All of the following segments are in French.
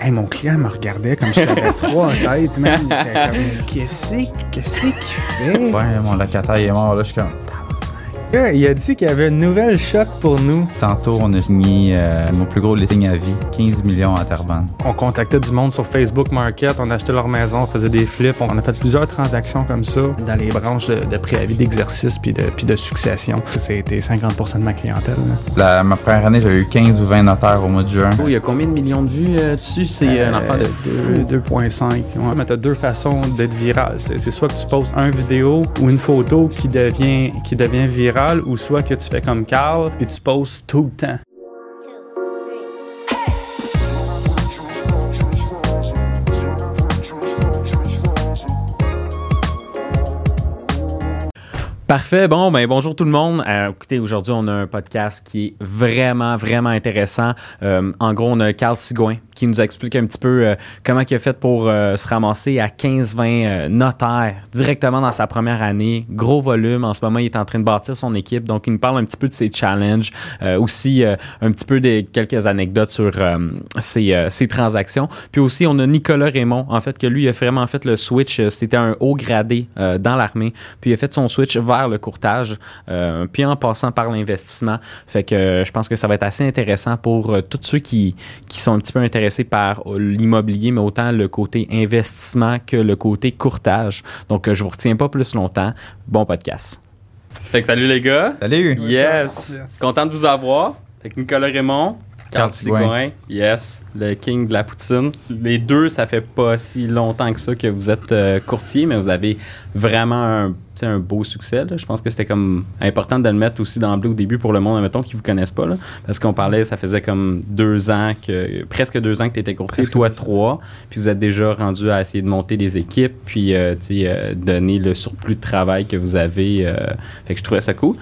Hey, mon client me regardait comme si j'avais trois têtes, man. Qu'est-ce qu'il fait? Ouais, mon locataire est mort, là, je suis comme. Il a dit qu'il y avait une nouvelle choc pour nous. Tantôt, on a signé euh, mon plus gros listing à vie, 15 millions à Terrebonne. On contactait du monde sur Facebook Market, on achetait leur maison, on faisait des flips. On a fait plusieurs transactions comme ça dans les branches de, de préavis d'exercice puis de, puis de succession. Ça a été 50% de ma clientèle. La, ma première année, j'avais eu 15 ou 20 notaires au mois de juin. Oh, il y a combien de millions de vues euh, dessus? C'est un enfant de fou. deux- 2.5. Ouais. Mais t'as deux façons d'être viral. tu. C'est soit que tu postes un vidéo ou une photo qui devient, qui devient virale, ou soit que tu fais comme Carl puis tu postes tout le temps. Parfait. Bon, ben bonjour tout le monde. Euh, écoutez, aujourd'hui, on a un podcast qui est vraiment, vraiment intéressant. Euh, en gros, on a Carl Sigouin qui nous explique un petit peu euh, comment il a fait pour euh, se ramasser à 15-20 euh, notaires directement dans sa première année. Gros volume. En ce moment, il est en train de bâtir son équipe. Donc, il nous parle un petit peu de ses challenges. Aussi, un petit peu des quelques anecdotes sur ses, ses transactions. Puis aussi, on a Nicolas Raymond, en fait, que lui, il a vraiment fait le switch. C'était un haut gradé dans l'armée. Puis il a fait son switch vers le courtage, euh, puis en passant par l'investissement. Fait que euh, je pense que ça va être assez intéressant pour euh, tous ceux qui, qui sont un petit peu intéressés par l'immobilier, mais autant le côté investissement que le côté courtage. Donc, euh, je vous retiens pas plus longtemps. Bon podcast. Fait que salut les gars. Salut! Yes. Yes. Content de vous avoir. Avec Nicolas Raymond. Carl Sigouin. Yes. Le king de la poutine. Les deux, ça fait pas si longtemps que ça que vous êtes euh, courtier, mais vous avez vraiment un, un beau succès. là. Je pense que c'était comme important de le mettre aussi d'emblée au début pour le monde, admettons, qui vous connaissent pas. Là, parce qu'on parlait, ça faisait comme deux ans que, presque deux ans que tu étais courtier, Presque toi trois. Puis vous êtes déjà rendu à essayer de monter des équipes, puis euh, euh, donner le surplus de travail que vous avez. fait que je trouvais ça cool.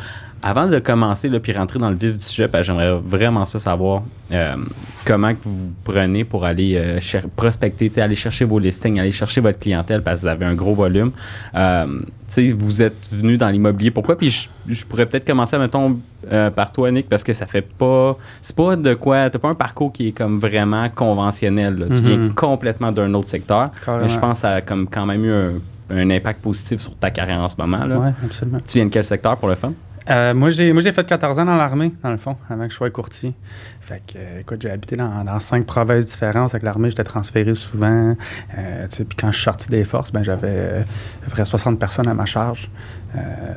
Avant de commencer là, puis rentrer dans le vif du sujet, que j'aimerais vraiment ça savoir euh, comment que vous prenez pour aller euh, prospecter, aller chercher vos listings, aller chercher votre clientèle parce que vous avez un gros volume. Euh, vous êtes venu dans l'immobilier. Pourquoi? Puis je, je pourrais peut-être commencer, mettons, par toi, Nick, parce que ça fait pas... C'est pas de quoi... T'as pas un parcours qui est comme vraiment conventionnel. là. Tu Mhm. viens complètement d'un autre secteur. Mais je pense que ça a comme quand même eu un, un impact positif sur ta carrière en ce moment. Ouais, absolument. Tu viens de quel secteur pour le fun? Euh, moi, j'ai, moi, j'ai fait 14 ans dans l'armée, dans le fond, avant que je sois courtier. Fait que, euh, écoute, j'ai habité dans, dans cinq provinces différentes. Avec l'armée, j'étais transféré souvent. Euh, puis quand je suis sorti des forces, ben, j'avais à peu près 60 personnes à ma charge.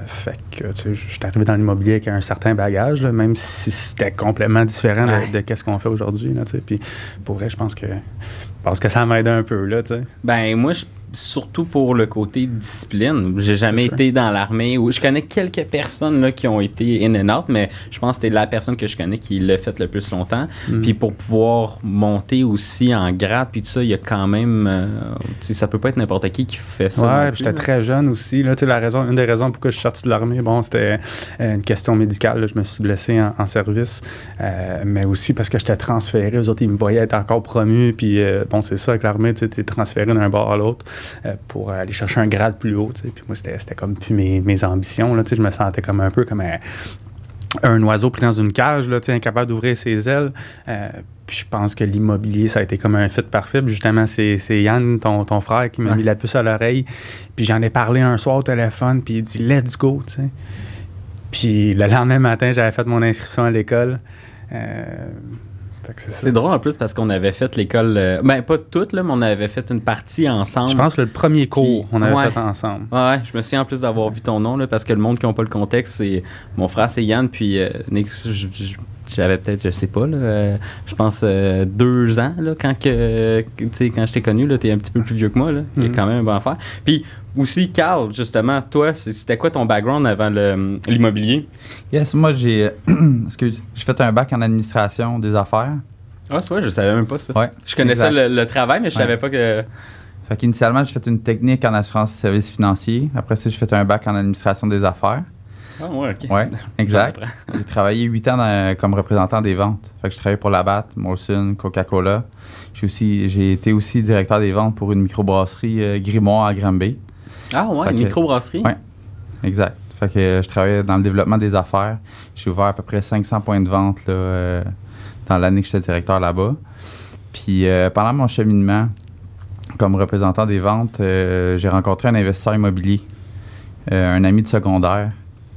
Fait que, tu sais, je suis arrivé dans l'immobilier avec un certain bagage, là, même si c'était complètement différent de, qu'est-ce qu'on fait aujourd'hui. Puis pour vrai, je pense que, que ça m'aide un peu. Là, tu sais. Ben, moi, je- surtout pour le côté discipline. J'ai jamais été dans l'armée. ou Je connais quelques personnes là, qui ont été in and out, mais je pense que c'était la personne que je connais qui l'a fait le plus longtemps. Mm. Puis pour pouvoir monter aussi en grade, puis tout ça, il y a quand même. euh, tu sais, ça peut pas être n'importe qui qui fait ça. Ouais, j'étais très jeune aussi. Là, la raison, une des raisons pourquoi je suis sorti de l'armée, bon, c'était euh, une question médicale. là. Je me suis blessé en, en service, Euh, mais aussi parce que j'étais transféré. Eux autres, ils me voyaient être encore promu. Puis, euh, bon, c'est ça, avec l'armée, tu es transféré d'un bord à l'autre pour aller chercher un grade plus haut. Puis moi, c'était comme plus mes, mes ambitions. Là, je me sentais comme un peu comme un, un oiseau pris dans une cage, là, incapable d'ouvrir ses ailes. Euh, puis je pense que l'immobilier, ça a été comme un fit parfait. Puis justement, c'est Yann, ton, ton frère, qui m'a Ouais. mis la puce à l'oreille. Puis j'en ai parlé un soir au téléphone, puis il dit « Let's go », tu sais. Puis le lendemain matin, j'avais fait mon inscription à l'école. Euh, c'est drôle en plus parce qu'on avait fait l'école. euh, ben, pas toute, là, mais on avait fait une partie ensemble. Je pense que le premier cours, Puis- on avait ouais. fait ensemble. Ouais, je me souviens en plus d'avoir vu ton nom, là, parce que le monde qui n'a pas le contexte, c'est mon frère, c'est Yann, puis euh, Nick, je- je- j'avais peut-être, je sais pas, là, euh, je pense euh, deux ans, là, quand, que, tu quand je t'ai connu, là, t'es un petit peu plus vieux que moi, là, il y a Mhm. quand même un bon affaire. Puis aussi, Carl, justement, toi, c'était quoi ton background avant l'immobilier? Yes, moi j'ai. excuse, j'ai fait un bac en administration des affaires. Ah, c'est vrai, je savais même pas ça. Ouais. Je connaissais le travail, mais je Ouais. savais pas que... Fait qu'initialement, j'ai fait une technique en assurance et services financiers. Après ça, j'ai fait un bac en administration des affaires. Ah, ouais, ok. Ouais, exact. J'ai travaillé huit ans dans- comme représentant des ventes. Fait que je travaillais pour Labatt, Molson, Coca-Cola. J'ai aussi, j'ai été aussi directeur des ventes pour une microbrasserie euh, Grimoire à Granby. Ah, ouais, Fait une microbrasserie? Ouais. Exact. Fait que euh, je travaillais dans le développement des affaires. J'ai ouvert à peu près 500 points de vente là, euh, dans l'année que j'étais directeur là-bas. Puis euh, pendant mon cheminement comme représentant des ventes, j'ai rencontré un investisseur immobilier, un ami de secondaire,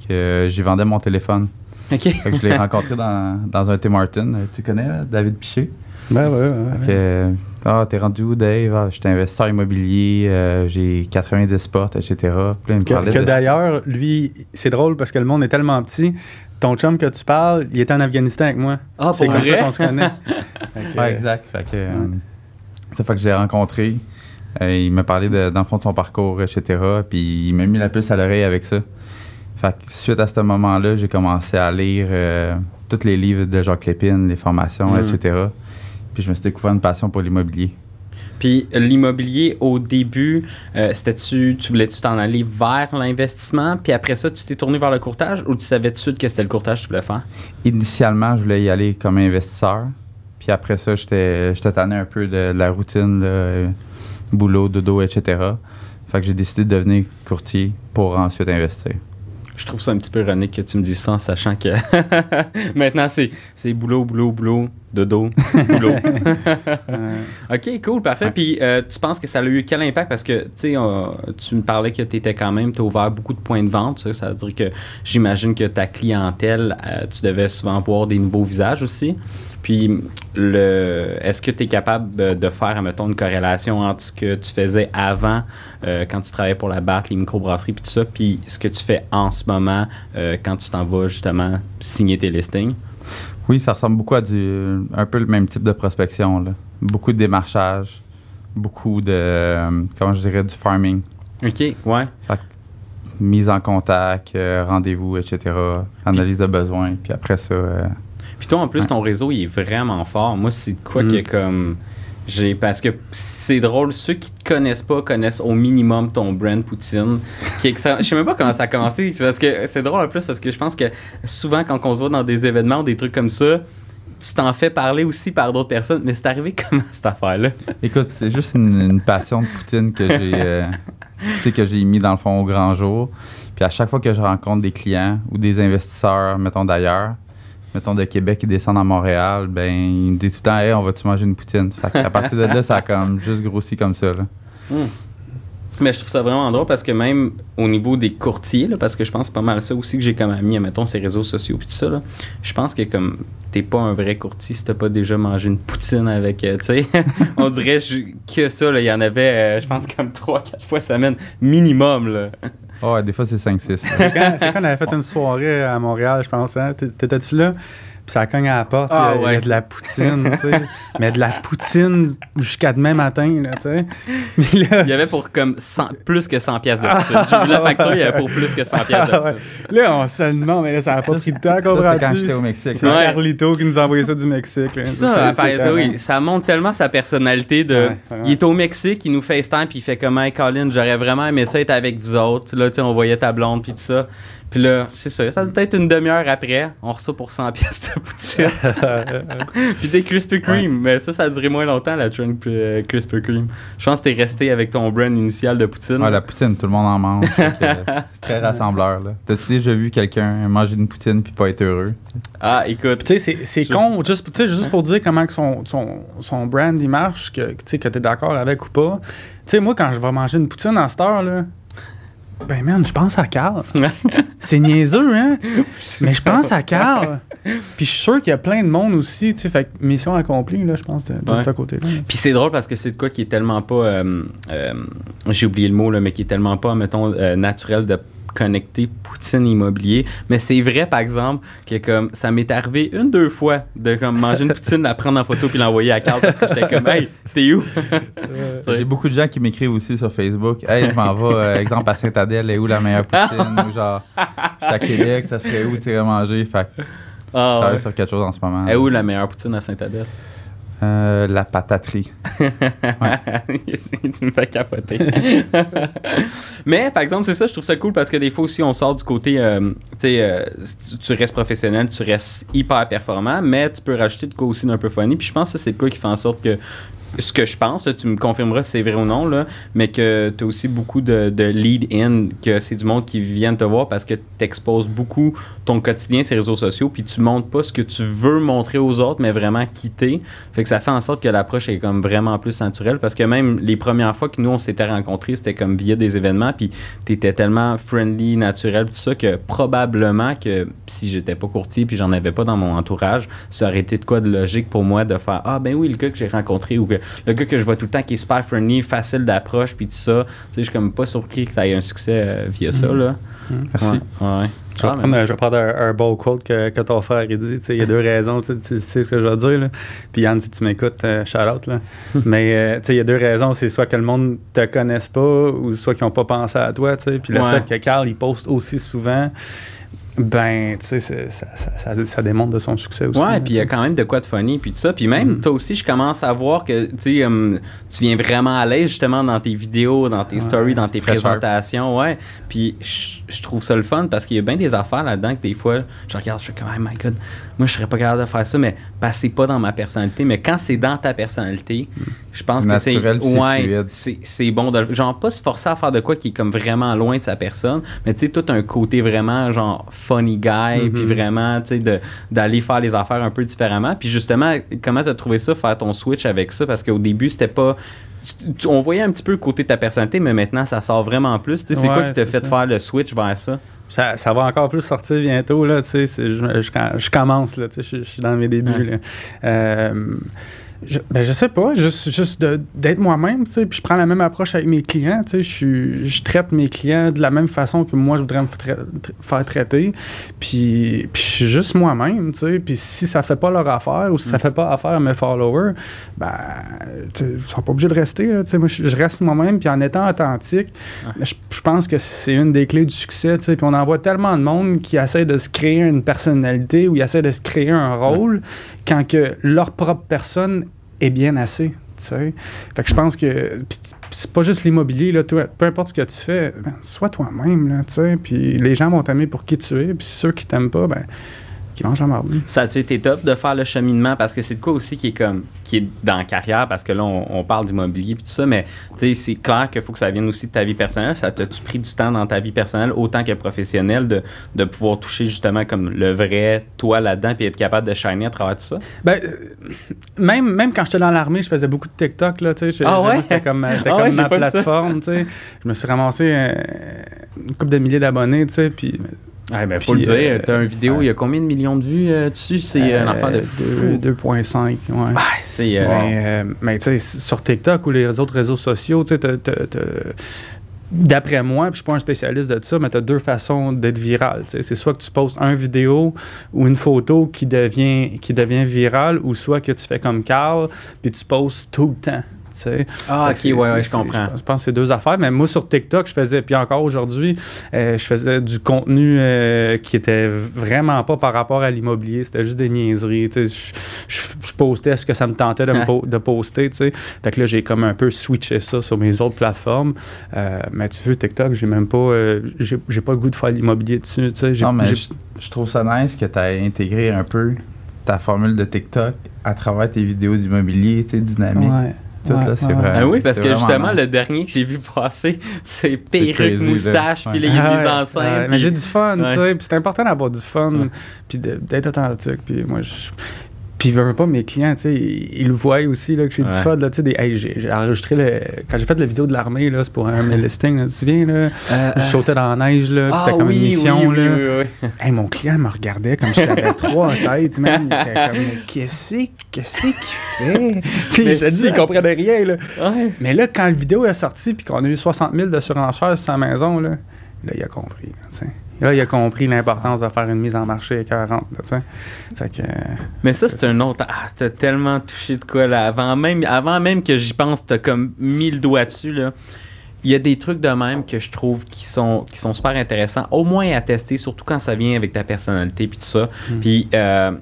que j'y vendais mon téléphone. OK. Fait que je l'ai rencontré dans, dans un Tim Martin. Tu connais là, David Piché? Ben ouais, ouais, Fait ouais. que, ah, t'es rendu où, Dave? Ah, j'étais investisseur immobilier, euh, j'ai 90 portes, etc. Puis là, il me Que, parlait que de- d'ailleurs, lui, c'est drôle parce que le monde est tellement petit. Ton chum que tu parles, il était en Afghanistan avec moi. Ah, c'est comme vrai? ça qu'on se connaît. Que, Ouais, exact. Fait que, euh, ça fait que je l'ai rencontré. Euh, il m'a parlé de, dans le fond de son parcours, etc. Puis il m'a mis la puce à l'oreille avec ça. Fait que suite à ce moment-là, j'ai commencé à lire euh, tous les livres de Jacques Lépine, les formations, Mm. etc. Puis je me suis découvert une passion pour l'immobilier. Puis l'immobilier, au début, euh, c'était-tu, tu voulais-tu t'en aller vers l'investissement, puis après ça, tu t'es tourné vers le courtage, ou tu savais tout de suite que c'était le courtage que tu voulais faire? Initialement, je voulais y aller comme investisseur. Puis après ça, j'étais j'étais tanné un peu de, de la routine, là, boulot, dodo, etc. Fait que j'ai décidé de devenir courtier pour ensuite investir. Je trouve ça un petit peu ironique que tu me dises ça en sachant que maintenant c'est, boulot, boulot, boulot, dodo, boulot. ok, cool, parfait. Ouais. Puis euh, tu penses que ça a eu quel impact? Parce que tu sais, tu me parlais que tu étais quand même, tu as ouvert beaucoup de points de vente. Ça, ça veut dire que j'imagine que ta clientèle, euh, tu devais souvent voir des nouveaux visages aussi. Puis, le, est-ce que tu es capable de, faire, mettons, une corrélation entre ce que tu faisais avant, euh, quand tu travaillais pour la BAT, les microbrasseries, puis tout ça, puis ce que tu fais en ce moment, quand tu t'en vas justement signer tes listings? Oui, ça ressemble beaucoup à du un peu le même type de prospection. Là. Beaucoup de démarchage, beaucoup de euh, comment je dirais du farming, OK, ouais. mise en contact, euh, rendez-vous, etc. Analyse de besoins, puis après ça. euh, Puis toi, en plus, Ouais. ton réseau, il est vraiment fort. Moi, c'est quoi Mm. que comme. J'ai, parce que c'est drôle, ceux qui te connaissent pas connaissent au minimum ton brand Poutine. Qui je sais même pas comment ça a commencé. C'est parce que c'est drôle en plus parce que je pense que souvent quand on se voit dans des événements ou des trucs comme ça, tu t'en fais parler aussi par d'autres personnes. Mais c'est arrivé comment cette affaire-là? Écoute, c'est juste une, passion de Poutine que j'ai euh, que j'ai mis dans le fond au grand jour. Puis à chaque fois que je rencontre des clients ou des investisseurs, mettons d'ailleurs, mettons de Québec qui descendent à Montréal, ben ils me disent tout le temps Hey, on va-tu manger une poutine? Fait à partir de là, ça a comme juste grossi comme ça. Là. Mais je trouve ça vraiment drôle parce que même au niveau des courtiers, là, parce que je pense pas mal ça aussi que j'ai comme ami, mettons, ces réseaux sociaux puis tout ça, là, je pense que comme t'es pas un vrai courtier si t'as pas déjà mangé une poutine avec, euh, tu sais, on dirait que ça, il y en avait, euh, je pense, comme 3-4 fois semaine, minimum, là. Ouais, des fois c'est 5-6. c'est quand, quand on avait fait une soirée à Montréal, je pense. Hein? T'é- T'étais-tu là? Puis ça cogne à la porte, Ah, il y a- il y, ouais. a de la poutine, tu sais. Mais de la poutine jusqu'à demain matin, là, tu sais. Là, Il y avait pour comme 100 plus que 100 pièces de poutine. J'ai vu la facture, il y avait pour plus que 100 pièces de Ah, poutine. là, on se demande, mais là, ça n'a pas pris de temps, Ça, c'est quand comprends-tu? j'étais au Mexique. C'est Ouais. Carlito qui nous a envoyé ça du Mexique. là. Ça, ça, oui, ça montre tellement sa personnalité de. Ouais, il est au Mexique, il nous FaceTime, puis il fait comme Hey, Colin, j'aurais vraiment aimé ça être avec vous autres. Là, tu sais, on voyait ta blonde, puis tout ça. Puis là, c'est ça, ça doit être une demi-heure après, on reçoit pour 100 pièces de poutine. puis des Krispy Kreme. Mais ça, ça a duré moins longtemps, la trend euh, Krispy Kreme. Je pense que t'es resté avec ton brand initial de poutine. Ouais, la poutine, tout le monde en mange. Euh, c'est très rassembleur. là. T'as-tu déjà vu quelqu'un manger une poutine puis pas être heureux? Ah, écoute. Tu sais, c'est- Je- con, juste, tu sais, juste pour dire comment que son, son, son brand il marche, que, que t'es d'accord avec ou pas. Tu sais, moi, quand je vais manger une poutine en cette heure, là, ben man, je pense à Carl. c'est niaiseux, hein? Mais je pense à Carl. Puis je suis sûr qu'il y a plein de monde aussi, tu sais, fait que mission accomplie, là, je pense, de, de Ouais. ce côté-là. Puis c'est drôle parce que c'est de quoi qui est tellement pas. euh, euh, J'ai oublié le mot, là, mais qui est tellement pas, mettons, euh, naturel de connecter Poutine immobilier. Mais c'est vrai, par exemple, que comme ça m'est arrivé une, deux fois de comme manger une poutine, la prendre en photo puis l'envoyer à Carl parce que j'étais comme, hey, t'es où? J'ai beaucoup de gens qui m'écrivent aussi sur Facebook. Hey, je m'en vais, euh, exemple, à Saint-Adèle, est où la meilleure poutine? Ou genre, je suis à Québec, ça serait où tu irais manger? Fait que je Ah, travaille ouais. sur quelque chose en ce moment. Et où la meilleure poutine à Saint-Adèle? Euh, la pataterie. tu me fais capoter. Mais par exemple, c'est ça, je trouve ça cool parce que des fois aussi, on sort du côté, euh, euh, tu- restes professionnel, tu restes hyper performant, mais tu peux rajouter de quoi aussi d'un peu funny. Puis je pense que c'est de quoi qui fait en sorte que ce que je pense, tu me confirmeras si c'est vrai ou non, mais que tu as aussi beaucoup de, de lead-in, que c'est du monde qui viennent te voir parce que tu exposes beaucoup ton quotidien, ces réseaux sociaux, puis tu montres pas ce que tu veux montrer aux autres, mais vraiment quitter. Fait que ça fait en sorte que l'approche est comme vraiment plus naturelle parce que même les premières fois que nous on s'était rencontrés, c'était comme via des événements, puis tu étais tellement friendly, naturel, tout ça, que probablement que si j'étais pas courtier puis j'en avais pas dans mon entourage, ça aurait été de quoi de logique pour moi de faire Ah ben oui, le gars que j'ai rencontré ou que le gars que je vois tout le temps qui est super friendly, facile d'approche, puis tout ça. Tu sais, je suis comme pas surpris que tu aies un succès euh, via ça, là. Merci. Ouais. ouais. Je vais, Ah, prendre, un- je vais prendre un, un beau quote que, que ton frère a dit. Il y a deux raisons, tu sais, ce que je veux dire. Là. Puis Yann, si tu m'écoutes, euh, shout out. Là. Mais euh, il y a deux raisons. C'est soit que le monde te connaisse pas ou soit qu'ils n'ont pas pensé à toi. Puis le Ouais. fait que Carl, il poste aussi souvent, ben, tu sais, ça, ça, ça, ça démontre de son succès aussi. Ouais, puis il y a quand même de quoi de funny, puis tout ça. Puis même, Mhm. toi aussi, je commence à voir que tu sais, hum, tu viens vraiment à l'aise justement dans tes vidéos, dans tes Ouais, stories, dans tes sharp. présentations. Ouais. Puis je trouve ça le fun parce qu'il y a bien des affaires là-dedans que des fois, je regarde, je fais comme, oh my god, moi, je serais pas capable de faire ça, mais que c'est pas dans ma personnalité. Mais quand c'est dans ta personnalité, je pense que c'est. Naturel, puis c'est Ouais, c'est c'est bon de. Genre, pas se forcer à faire de quoi qui est comme vraiment loin de sa personne, mais tu sais, tout un côté vraiment, genre, funny guy, Mhm. puis vraiment, tu sais, d'aller faire les affaires un peu différemment. Puis justement, comment t'as trouvé ça, faire ton switch avec ça? Parce qu'au début, c'était pas. Tu- on voyait un petit peu le côté de ta personnalité, mais maintenant, ça sort vraiment plus. Tu sais, c'est quoi Ouais, qui t'a fait ça. faire le switch vers ça? Ça, ça va encore plus sortir bientôt, là, tu sais, c'est- je, je, je commence, là, tu sais, je, je suis dans mes débuts, Ouais. là. Euh, je, ben, je sais pas, juste, juste d'être moi-même, tu sais, puis je prends la même approche avec mes clients, tu sais, je, je traite mes clients de la même façon que moi, je voudrais me tra- tra- faire traiter, puis, puis je suis juste moi-même, tu sais, puis si ça fait pas leur affaire ou si ça Mm. fait pas affaire à mes followers, ben, tu sais, ils sont pas obligés de rester, là, tu sais, moi, je, je reste moi-même, puis en étant authentique, je, je pense que c'est une des clés du succès, tu sais. Puis on en voit tellement de monde qui essaie de se créer une personnalité ou qui essaie de se créer un rôle quand que leur propre personne est bien assez. Fait que je pense que c'est pas juste l'immobilier, là, peu importe ce que tu fais, ben, sois toi-même, là, tu sais, puis les gens vont t'aimer pour qui tu es, puis ceux qui t'aiment pas, ben, qui mangent la marde. Ça a-tu été tough de faire le cheminement? Parce que c'est de quoi aussi qui est comme qui est dans la carrière, parce que là, on, on parle d'immobilier et tout ça, mais tu sais, c'est clair qu'il faut que ça vienne aussi de ta vie personnelle. Ça t'a-tu pris du temps dans ta vie personnelle, autant que professionnelle, de, de pouvoir toucher justement comme le vrai toi là-dedans, puis être capable de shiner à travers tout ça? Ben, euh, même, même quand j'étais dans l'armée, je faisais beaucoup de TikTok, là, tu sais. Ah ouais? C'était comme, euh, Ah comme ouais, ma plateforme, tu sais. Je me suis ramassé euh, une couple de milliers d'abonnés, tu sais, puis... Ben, faut le dire, euh, t'as une vidéo, il y a combien de millions de vues euh, dessus? C'est euh, un affaire de fou. 2,5, ouais. C'est. Mais, tu sais, sur TikTok ou les autres réseaux sociaux, tu sais, d'après moi, puis je suis pas un spécialiste de ça, mais tu as deux façons d'être viral. C'est soit que tu postes un vidéo ou une photo qui devient, qui devient virale, ou soit que tu fais comme Carl, puis tu postes tout le temps. Tu sais. Ah, Fait ok, ouais, je comprends. Je pense, que c'est deux affaires. Mais moi, sur TikTok, je faisais, puis encore aujourd'hui, euh, je faisais du contenu euh, qui était vraiment pas par rapport à l'immobilier. C'était juste des niaiseries. tu sais. Je, je- je postais ce que ça me tentait de, me po- de poster. tu sais. Fait que là, j'ai comme un peu switché ça sur mes autres plateformes. Euh, mais tu veux, TikTok, j'ai même pas, euh, j'ai j'ai pas le goût de faire l'immobilier dessus. tu sais. J'ai- Non, mais j'ai- je, je trouve ça nice que tu aies intégré un peu ta formule de TikTok à travers tes vidéos d'immobilier, tu sais, dynamique. Ouais. Tout, là, c'est vrai. Ah oui, parce que justement, nice. le dernier que j'ai vu passer, c'est perruque, moustache, puis enceintes. ouais, puis- mais j'ai du fun, Ouais. tu sais. Puis c'est important d'avoir du fun, puis d'être authentique. Puis moi, je. Puis, je veux pas, mes clients, tu sais, ils, ils le voient aussi, là, que j'ai Ouais. fun, là, tu sais, des. Hey, j'ai enregistré le. Quand j'ai fait la vidéo de l'armée, là, c'est pour un mes listings, là, tu te souviens, là? Euh, Je euh, sautais dans la neige, là, puis ah c'était comme oui, une mission, oui, là. oui. Hey, mon client me regardait comme si j'avais trois têtes, man. Il était comme, qu'est-ce qu'est-ce qu'il fait? Tu Mais je te dis, il comprenait rien, là. Ouais. Mais là, quand la vidéo est sortie puis qu'on a eu 60 000 de surenchères sur sa maison, là, là il a compris. Tu sais. Là, il a compris l'importance de faire une mise en marché 40. Là, fait que, euh, Mais ça, c'est un autre. Ah, t'as tellement touché de quoi, là. Avant même, avant même que j'y pense, t'as comme mis le doigt dessus, là. Il y a des trucs de même que je trouve qui sont, qui sont super intéressants, au moins à tester, surtout quand ça vient avec ta personnalité puis tout ça. Mm. Puis euh,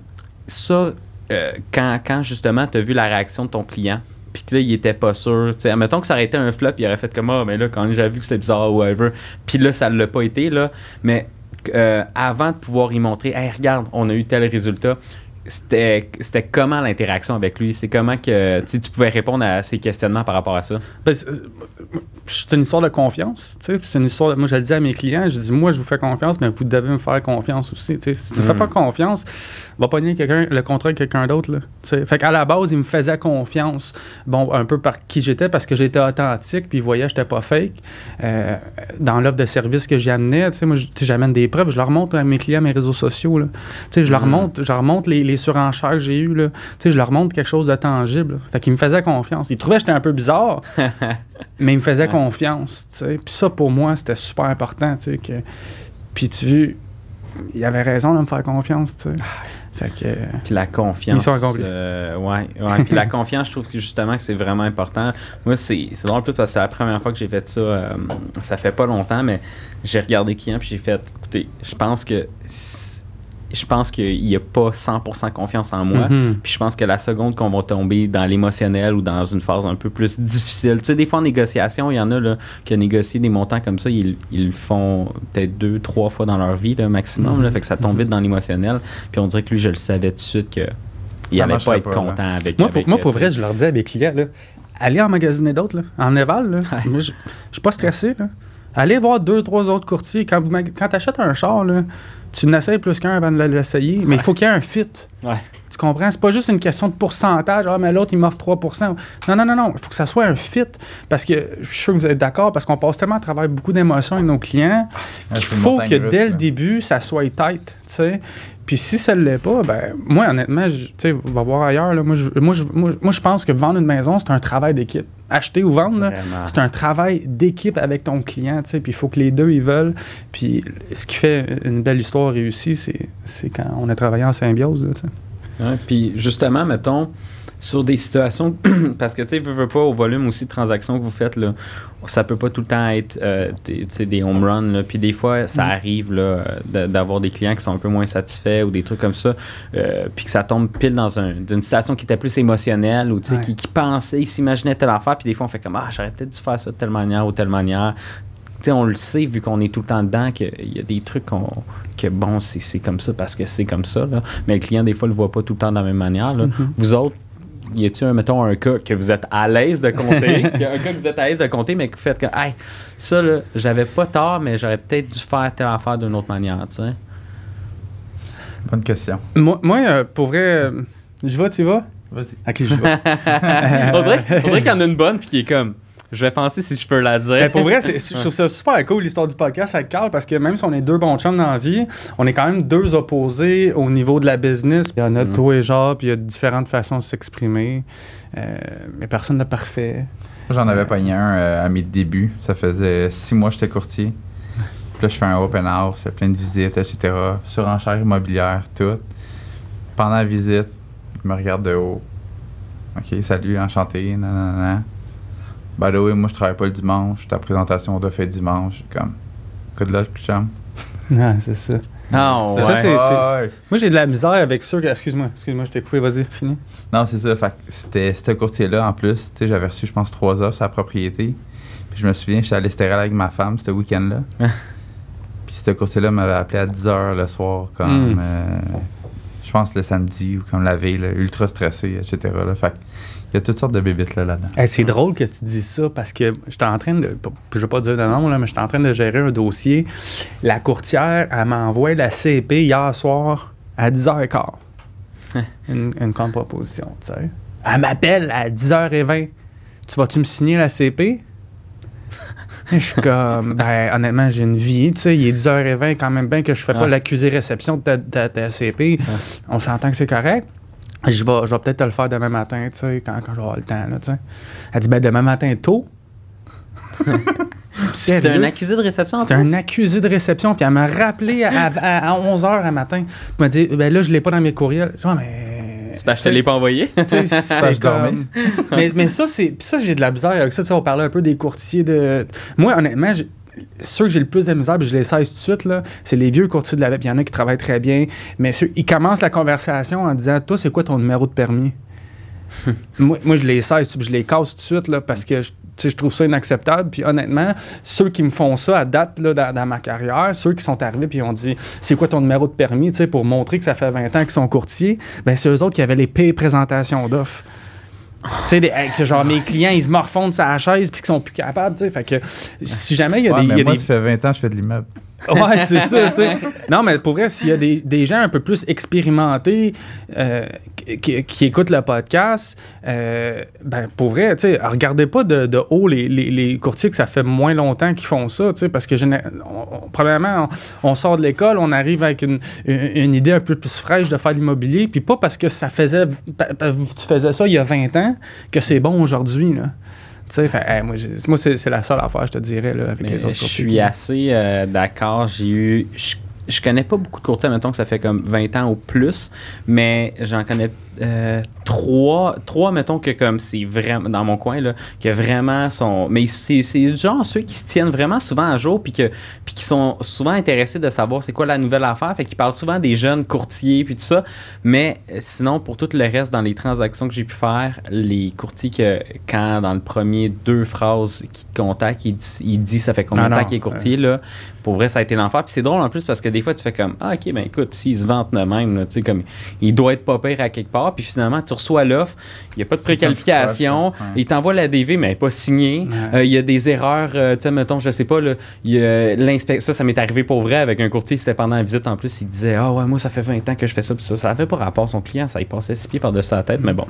ça, euh, quand, quand justement tu as vu la réaction de ton client, puis que là, il était pas sûr. Tu sais, admettons que ça aurait été un flop, il aurait fait comme Ah, mais là, quand j'ai vu que c'était bizarre ou whatever, puis là, ça l'a pas été, là. Mais euh, avant de pouvoir y montrer, hey, regarde, on a eu tel résultat, c'était comment l'interaction avec lui? C'est comment que tu pouvais répondre à ses questionnements par rapport à ça? C'est une histoire de confiance. tu sais, puis C'est une histoire. de- moi, je le dis à mes clients, je dis, moi, je vous fais confiance, mais vous devez me faire confiance aussi. tu sais. Si tu ne fais Mm. pas confiance, va pogner quelqu'un, le contrat de quelqu'un d'autre. là, tu sais. Fait qu'à la base, il me faisait confiance, bon, un peu par qui j'étais, parce que j'étais authentique, puis il voyait que j'étais pas fake. Euh, dans l'offre de service que j'amenais, tu sais, moi, j'amène des preuves, je leur montre à mes clients mes réseaux sociaux. là. Tu sais, je leur Mm. montre, je leur montre les, les surenchères que j'ai eues. là. Tu sais, je leur montre quelque chose de tangible. là. Fait qu'ils me faisaient confiance. Ils trouvaient que j'étais un peu bizarre, mais ils me faisaient Ouais. confiance. tu sais. Puis ça, pour moi, c'était super important. tu sais, Que... Puis tu il avait raison de me faire confiance. tu sais. Fait que. Puis la confiance. Euh, ouais, ouais. Puis la confiance, je trouve que justement que c'est vraiment important. Moi, c'est c'est drôle parce que c'est la première fois que j'ai fait ça. euh, ça fait pas longtemps, mais j'ai regardé client puis j'ai fait écoutez, je pense que si- je pense qu'il n'y a pas 100% confiance en moi. Mhm. Puis je pense que la seconde qu'on va tomber dans l'émotionnel ou dans une phase un peu plus difficile, tu sais, des fois en négociation, il y en a là, qui négocient des montants comme ça, ils, ils le font peut-être deux, trois fois dans leur vie, là, maximum. là, Mhm. fait que ça tombe vite dans l'émotionnel. Puis on dirait que lui, je le savais tout de suite que il Ça allait marcherait pas être pas, là. content avec Moi, pour, avec, moi, euh, pour tu vrai, je leur disais à mes clients, là, allez en magasiner d'autres, en éval. Là. Moi, je je suis pas stressé. Là. Allez voir deux, trois autres courtiers. Quand, vous quand tu achètes un char, là, tu n'essayes plus qu'un avant de l'essayer, mais il faut qu'il y ait un fit. Ouais. Tu comprends? C'est pas juste une question de pourcentage. Ah, mais l'autre, il m'offre 3% Non, non, non, non. Il faut que ça soit un fit. Parce que je suis sûr que vous êtes d'accord, parce qu'on passe tellement à travers beaucoup d'émotions avec nos clients. Ah, Il c'est une faut que russe, dès le début, ça soit tight, sais. Puis si ça ne l'est pas, ben moi honnêtement, tu sais, on va voir ailleurs là. Moi, je, moi, je, moi, moi, je pense que vendre une maison, c'est un travail d'équipe. Acheter ou vendre, c'est un travail d'équipe avec ton client. Puis il faut que les deux ils veulent. Puis ce qui fait une belle histoire réussie, c'est, c'est quand on a travaillé en symbiose, puis justement, mettons, sur des situations, parce que tu sais, veux, veux pas, au volume aussi de transactions que vous faites, là, ça peut pas tout le temps être euh, des, home runs. Puis des fois, ça Mm. arrive d'avoir des clients qui sont un peu moins satisfaits ou des trucs comme ça, euh, puis que ça tombe pile dans un, une situation qui était plus émotionnelle ou Ouais. qui, qui pensait, ils s'imaginaient telle affaire, puis des fois, on fait comme Ah, j'aurais peut-être dû faire ça de telle manière ou telle manière. On le sait, vu qu'on est tout le temps dedans, qu'il y a des trucs qu'on, que bon, c'est, comme ça parce que c'est comme ça. Là. Mais le client, des fois, le voit pas tout le temps de la même manière. Là. Mhm. Vous autres, y a-tu, un, mettons, un cas que vous êtes à l'aise de compter? un cas que vous êtes à l'aise de compter, mais que vous faites que, hey, ça, là, j'avais pas tort, mais j'aurais peut-être dû faire telle affaire d'une autre manière, tu sais. Bonne question. Moi, moi, euh, pour vrai, euh, je vais, tu vas? Vas-y. Ok, je vais. on dirait, on dirait qu'il y en a une bonne, puis qui est comme, je vais penser si je peux la dire. Ben, pour vrai, c'est- je trouve ça super cool l'histoire du podcast avec Carl parce que même si on est deux bons chums dans la vie, on est quand même deux opposés au niveau de la business. Il y en a de Mhm. tous les genres, puis il y a différentes façons de s'exprimer. Euh, mais personne n'est parfait. Moi, J'en avais pogné un euh, à mes débuts. Ça faisait six mois que j'étais courtier. Puis là, je fais un open house, plein de visites, etc. Surenchère immobilière, tout. Pendant la visite, il me regarde de haut. OK, salut, enchanté, nanana. By the way, moi, je travaille pas le dimanche. Ta présentation doit faire dimanche. Comme, good luck, chum. Non, c'est ça. Ah, C'est ouais. ça, c'est- Ouais, ouais. Moi, j'ai de la misère avec ceux que. Excuse-moi, excuse-moi, je t'ai coupé, vas-y, fini. Non, c'est ça. Fait que c'était ce courtier-là, en plus, tu sais, j'avais reçu, je pense, trois offres sur la propriété. Puis je me souviens, j'étais à l'Estérel avec ma femme ce week-end-là. Puis ce courtier-là m'avait appelé à 10h le soir, comme, Mm. euh, je pense, le samedi ou comme la veille, là, ultra stressé, etc. Là. Fait que y a toutes sortes de bébites là, là-dedans. Hey, c'est drôle que tu dis ça parce que j'étais en train de. Je vais pas dire de nom, là, mais j'étais en train de gérer un dossier. La courtière, elle m'envoie la CP hier soir à 10h15. une, une contre-proposition, tu sais. Elle m'appelle à 10h20. Tu vas-tu me signer la CP? Je suis comme, ben, honnêtement, j'ai une vie, tu sais, il est 10h20, quand même bien que je fais pas l'accusé réception de ta, ta- ta CP. On s'entend que c'est correct. Je vais, je vais peut-être te le faire demain matin, tu sais, quand, quand j'aurai le temps, là, tu sais. Elle dit, ben, demain matin, tôt. C'était un accusé de réception en C'était un accusé de réception, puis elle m'a rappelé à, à, 11h un matin. Elle m'a dit, ben là, je l'ai pas dans mes courriels. Je dis, mais. C'est parce que je te l'ai pas envoyé. Tu sais, c'est je comme- mais, mais ça, c'est. ça, j'ai de la misère avec ça. Tu sais, on parlait un peu des courtiers de. Moi, honnêtement, j'ai- ceux que j'ai le plus de misère, puis je les cesse tout de suite, là, c'est les vieux courtiers de la. Il y en a qui travaillent très bien, mais ceux- ils commencent la conversation en disant Toi, c'est quoi ton numéro de permis? Moi, moi, je les cesse, je les casse tout de suite, là, parce que je- trouve ça inacceptable. Puis honnêtement, ceux qui me font ça à date là, dans, dans ma carrière, ceux qui sont arrivés puis ont dit c'est quoi ton numéro de permis, pour montrer que ça fait 20 ans qu'ils sont courtiers, ben c'est eux autres qui avaient les pires présentations d'offres. Tu sais, genre mes clients, ils se morfondent sur la chaise puis qu'ils sont plus capables, tu sais. Fait que si jamais il y a Ouais, des. mais y a moi, des- ça fait 20 ans que je fais de l'immeuble. Ouais, c'est ça, tu sais. Non, mais pour vrai, s'il y a des, des gens un peu plus expérimentés euh, qui, qui- écoutent le podcast, euh, ben pour vrai, tu sais, regardez pas de, de haut les, les, les courtiers que ça fait moins longtemps qu'ils font ça, tu sais, parce que on- on- premièrement, on, on sort de l'école, on arrive avec une, une, idée un peu plus fraîche de faire l'immobilier, puis pas parce que ça faisait, tu faisais ça il y a 20 ans que c'est bon aujourd'hui, là. Tu sais, fait, hey, moi, moi c'est la seule affaire, je te dirais, là, avec Mais les autres je courtiers. suis assez euh, d'accord. J'ai eu. Je, je connais pas beaucoup de courtiers, mettons que ça fait comme 20 ans ou plus, mais j'en connais euh, trois, trois, mettons que comme c'est vraiment dans mon coin, là, que vraiment sont. Mais c'est c'est genre ceux qui se tiennent vraiment souvent à jour, puis que puis qui sont souvent intéressés de savoir c'est quoi la nouvelle affaire. Fait qu'ils parlent souvent des jeunes courtiers, puis tout ça. Mais euh, sinon, pour tout le reste, dans les transactions que j'ai pu faire, les courtiers que quand dans le premier deux phrases qui te contactent, il dit, il dit ça fait combien Ah de temps non, qu'il est courtier, là? Pour vrai, ça a été l'enfer. Puis c'est drôle en plus parce que des fois, tu fais comme Ah, ok, ben écoute, s'il se vante de même, là, tu sais, comme il doit être pas pire à quelque part. Puis finalement, tu reçois l'offre, il n'y a pas de préqualification, ouais. il t'envoie la DV, mais elle n'est pas signée. Ouais. Euh, il y a des erreurs, euh, tu sais, mettons, je sais pas, là, y a ça, ça m'est arrivé pour vrai avec un courtier, c'était pendant la visite en plus, il disait Ah ouais, moi, ça fait 20 ans que je fais ça, puis ça, ça pas rapport à son client, ça, il passait six pieds par-dessus la tête, mais bon.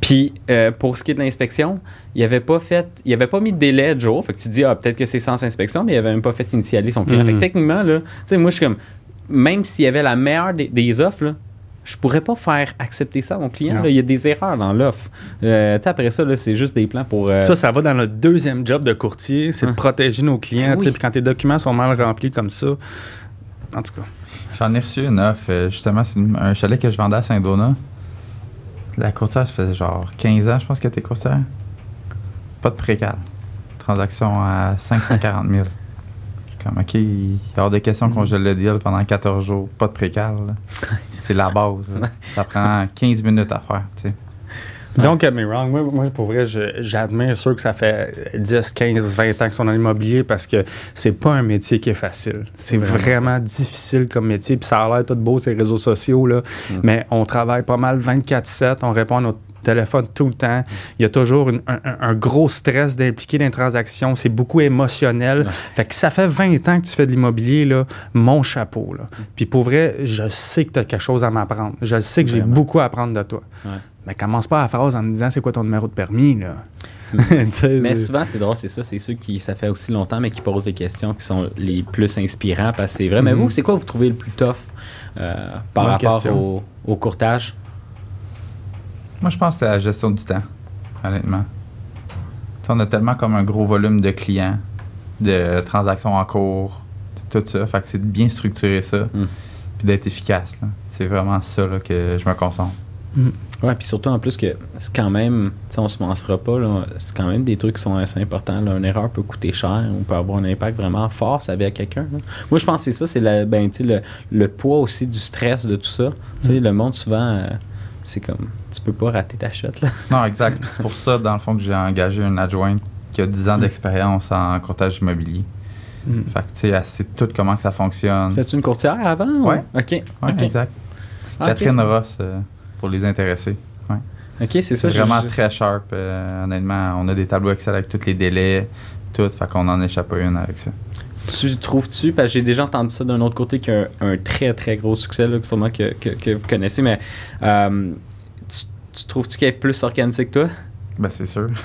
Puis euh, pour ce qui est de l'inspection, il avait pas fait, il avait pas mis de délai de jour, fait que tu dis Ah, peut-être que c'est sans inspection, mais il avait même pas fait initialiser son client. Mhm. Fait que techniquement, là, tu sais, moi, je suis comme, même s'il y avait la meilleure des, des offres, là, je pourrais pas faire accepter ça à mon client. Là. Il y a des erreurs dans l'offre. Euh, tu sais, après ça, là, c'est juste des plans pour. euh, Ça, ça va dans notre deuxième job de courtier, c'est de Hein. protéger nos clients. Ah oui. Quand tes documents sont mal remplis comme ça, en tout cas. J'en ai reçu une offre. euh, justement, c'est un chalet que je vendais à Saint-Donat. La courtière, ça faisait genre 15 ans, je pense, qu'elle était courtière. Pas de précal. Transaction à 540 000. Comme, OK, il y a hors de question qu'on gèle le deal pendant 14 jours. Pas de précal. C'est la base. là. Ça prend 15 minutes à faire, tu sais. Don't get me wrong. Moi, moi pour vrai, j'admire ceux que ça fait 10, 15, 20 ans qu'ils sont dans l'immobilier parce que c'est pas un métier qui est facile. C'est vraiment difficile comme métier. Puis ça a l'air tout beau, ces réseaux sociaux, là. Mm. Mais on travaille pas mal 24-7. On répond à notre téléphone tout le temps. Il y a toujours une- un, gros stress d'impliquer dans les transactions. C'est beaucoup émotionnel. Fait que ça fait 20 ans que tu fais de l'immobilier, là. Mon chapeau, là. Puis pour vrai, je sais que tu as quelque chose à m'apprendre. Je sais que j'ai beaucoup à apprendre de toi. Ouais. Mais commence pas la phrase en me disant c'est quoi ton numéro de permis, là. Sais, Mais souvent, c'est drôle, c'est ça. C'est ceux qui, ça fait aussi longtemps, mais qui posent des questions qui sont les plus inspirants parce que c'est vrai. Mais Mhm. vous, c'est quoi vous trouvez le plus tough euh, par Bonne rapport au courtage? Moi, je pense que c'est la gestion du temps, honnêtement. On a tellement comme un gros volume de clients, de transactions en cours, tout ça. Fait que c'est de bien structurer ça, Mm. puis d'être efficace. C'est vraiment ça là, que je me concentre. Ouais, puis surtout en plus que c'est quand même, tu sais, on se mensera pas, là, c'est quand même des trucs qui sont assez importants. là. Une erreur peut coûter cher, on peut avoir un impact vraiment fort sur la vie à quelqu'un. Moi, je pense que c'est ça, c'est la- ben, le, le poids aussi du stress de tout ça. Tu sais, le monde, souvent, euh, c'est comme, tu peux pas rater ta shot, là. Non, exact. C'est pour ça, dans le fond, que j'ai engagé une adjointe qui a 10 ans Mm. d'expérience en courtage immobilier. Mm. Fait que, tu sais, elle sait tout comment que ça fonctionne. C'est une courtière avant? ou- Ouais. OK. Ouais, exact. Ah, Catherine Ross, euh, pour les intéressés. Ouais. OK, c'est ça. C'est vraiment très sharp, euh, honnêtement. On a des tableaux Excel avec tous les délais, tout. Fait qu'on en échappe pas une avec ça. Tu trouves-tu, parce que j'ai déjà entendu ça d'un autre côté, qu'il y a un, un très très gros succès, là, que sûrement que, que, que vous connaissez, mais euh, tu, tu trouves-tu qu'elle est plus organisée que toi? Ben, c'est sûr.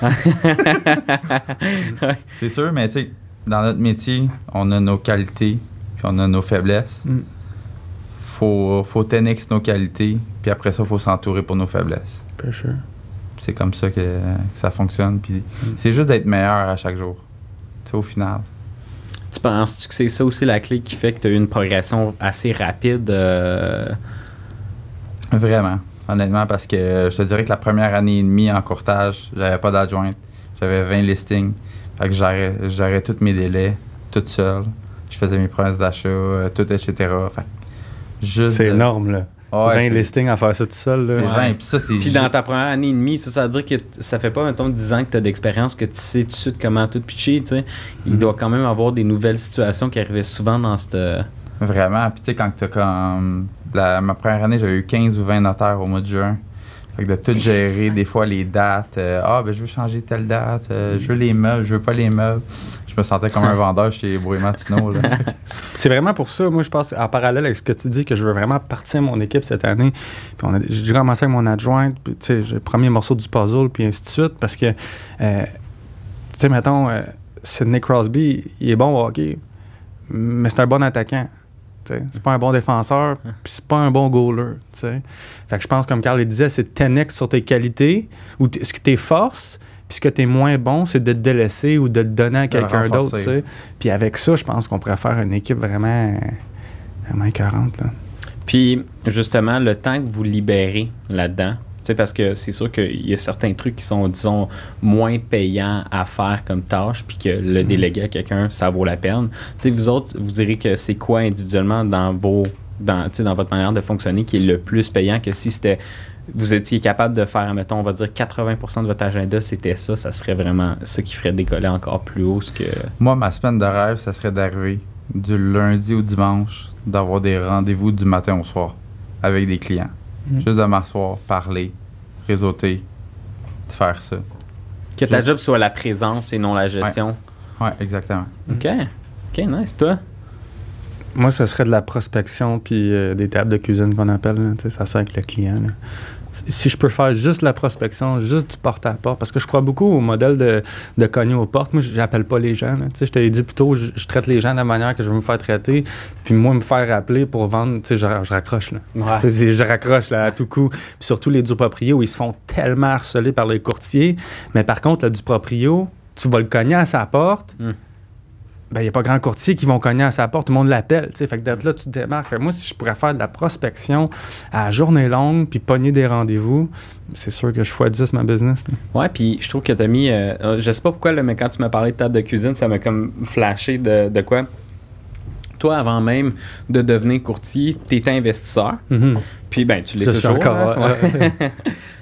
C'est sûr, mais tu sais, dans notre métier, on a nos qualités, puis on a nos faiblesses. Mm. Faut, faut tenir nos qualités, puis après ça, faut s'entourer pour nos faiblesses. Sure. C'est comme ça que, que ça fonctionne. Puis c'est juste d'être meilleur à chaque jour. Tu sais, au final. Tu penses-tu que c'est ça aussi la clé qui fait que tu as eu une progression assez rapide? euh, Vraiment. Honnêtement, parce que je te dirais que la première année et demie en courtage, j'avais pas d'adjointe. J'avais 20 listings. Fait que j'arrêtais tous mes délais, toute seule. Je faisais mes promesses d'achat, euh, tout, etc. Fait que juste C'est de- énorme, là. Ouais, 20 c'est- listings à faire ça tout seul. là. C'est Ouais. 20. Puis ça, c'est. Puis dans ta première année et demie, ça, ça veut dire que t- ça fait pas, mettons, 10 ans que tu as d'expérience, que tu sais tout de suite comment tout pitcher, tu sais. Il Mhm. doit quand même avoir des nouvelles situations qui arrivaient souvent dans cette... Vraiment. Puis tu sais, quand t'as comme. La, ma première année, j'avais eu 15 ou 20 notaires au mois de juin. Fait que de tout gérer, des fois les dates. euh, ah, ben je veux changer telle date. euh, je veux les meubles, je veux pas les meubles. Je me sentais comme un vendeur chez Brouille Martineau. C'est vraiment pour ça, moi, je pense, en parallèle avec ce que tu dis, que je veux vraiment partir mon équipe cette année. Puis on a- j'ai commencé avec mon adjointe, puis tu sais, le premier morceau du puzzle, puis ainsi de suite, parce que, euh, tu sais, mettons, euh, Sidney Crosby, il est bon au hockey, mais c'est un bon attaquant. C'est pas un bon défenseur, puis c'est pas un bon goaler. Fait que je pense, comme Carl le disait, c'est 10x sur tes qualités, ou ce que tes forces, puis ce que t'es moins bon, c'est de te délaisser ou de te donner à le quelqu'un d'autre. tu. Puis avec ça, je pense qu'on pourrait faire une équipe vraiment, vraiment 40. Là. Puis, justement, le temps que vous libérez là-dedans, tu sais, parce que c'est sûr qu'il y a certains trucs qui sont, disons, moins payants à faire comme tâche, puis que le déléguer à quelqu'un, ça vaut la peine. Tu sais, vous autres, vous direz que c'est quoi individuellement dans vos, dans, tu sais, dans votre manière de fonctionner qui est le plus payant que si c'était, vous étiez capable de faire, mettons, on va dire 80% de votre agenda, c'était ça, ça serait vraiment ça qui ferait décoller encore plus haut ce que... Moi, ma semaine de rêve, ça serait d'arriver du lundi au dimanche, d'avoir des rendez-vous du matin au soir avec des clients. Mm. Juste de m'asseoir, parler, réseauter, de faire ça. Que ta job soit la présence et non la gestion. Ouais, exactement. OK. OK, nice. Toi? Moi, ce serait de la prospection puis euh, des tables de cuisine qu'on appelle. là, tu sais, ça sert avec le client. là. Si je peux faire juste la prospection, juste du porte-à-porte, parce que je crois beaucoup au modèle de, de cogner aux portes. Moi, j'appelle pas les gens. là. Tu sais, je te l'ai dit plus tôt, je, je traite les gens de la manière que je veux me faire traiter. Puis moi, me faire appeler pour vendre, tu sais, je, je raccroche. Là. Tu sais, c'est- je raccroche là, à tout coup. Puis surtout les du-proprio où ils se font tellement harceler par les courtiers. Mais par contre, le du-proprio, tu vas le cogner à sa porte. Mm. Ben, il n'y a pas grand courtier qui vont cogner à sa porte. Tout le monde l'appelle. tu. Fait que d'être là, tu te démarques. Fait moi, si je pourrais faire de la prospection à journée longue puis pogner des rendez-vous, c'est sûr que je fois 10 ma business. Ouais, puis je trouve que t'as mis. euh, je sais pas pourquoi, mais quand tu m'as parlé de table de cuisine, ça m'a comme flashé de, de quoi. Toi, avant même de devenir courtier, t'étais investisseur. Mhm. Puis, ben, tu l'es toujours. encore, hein, ouais.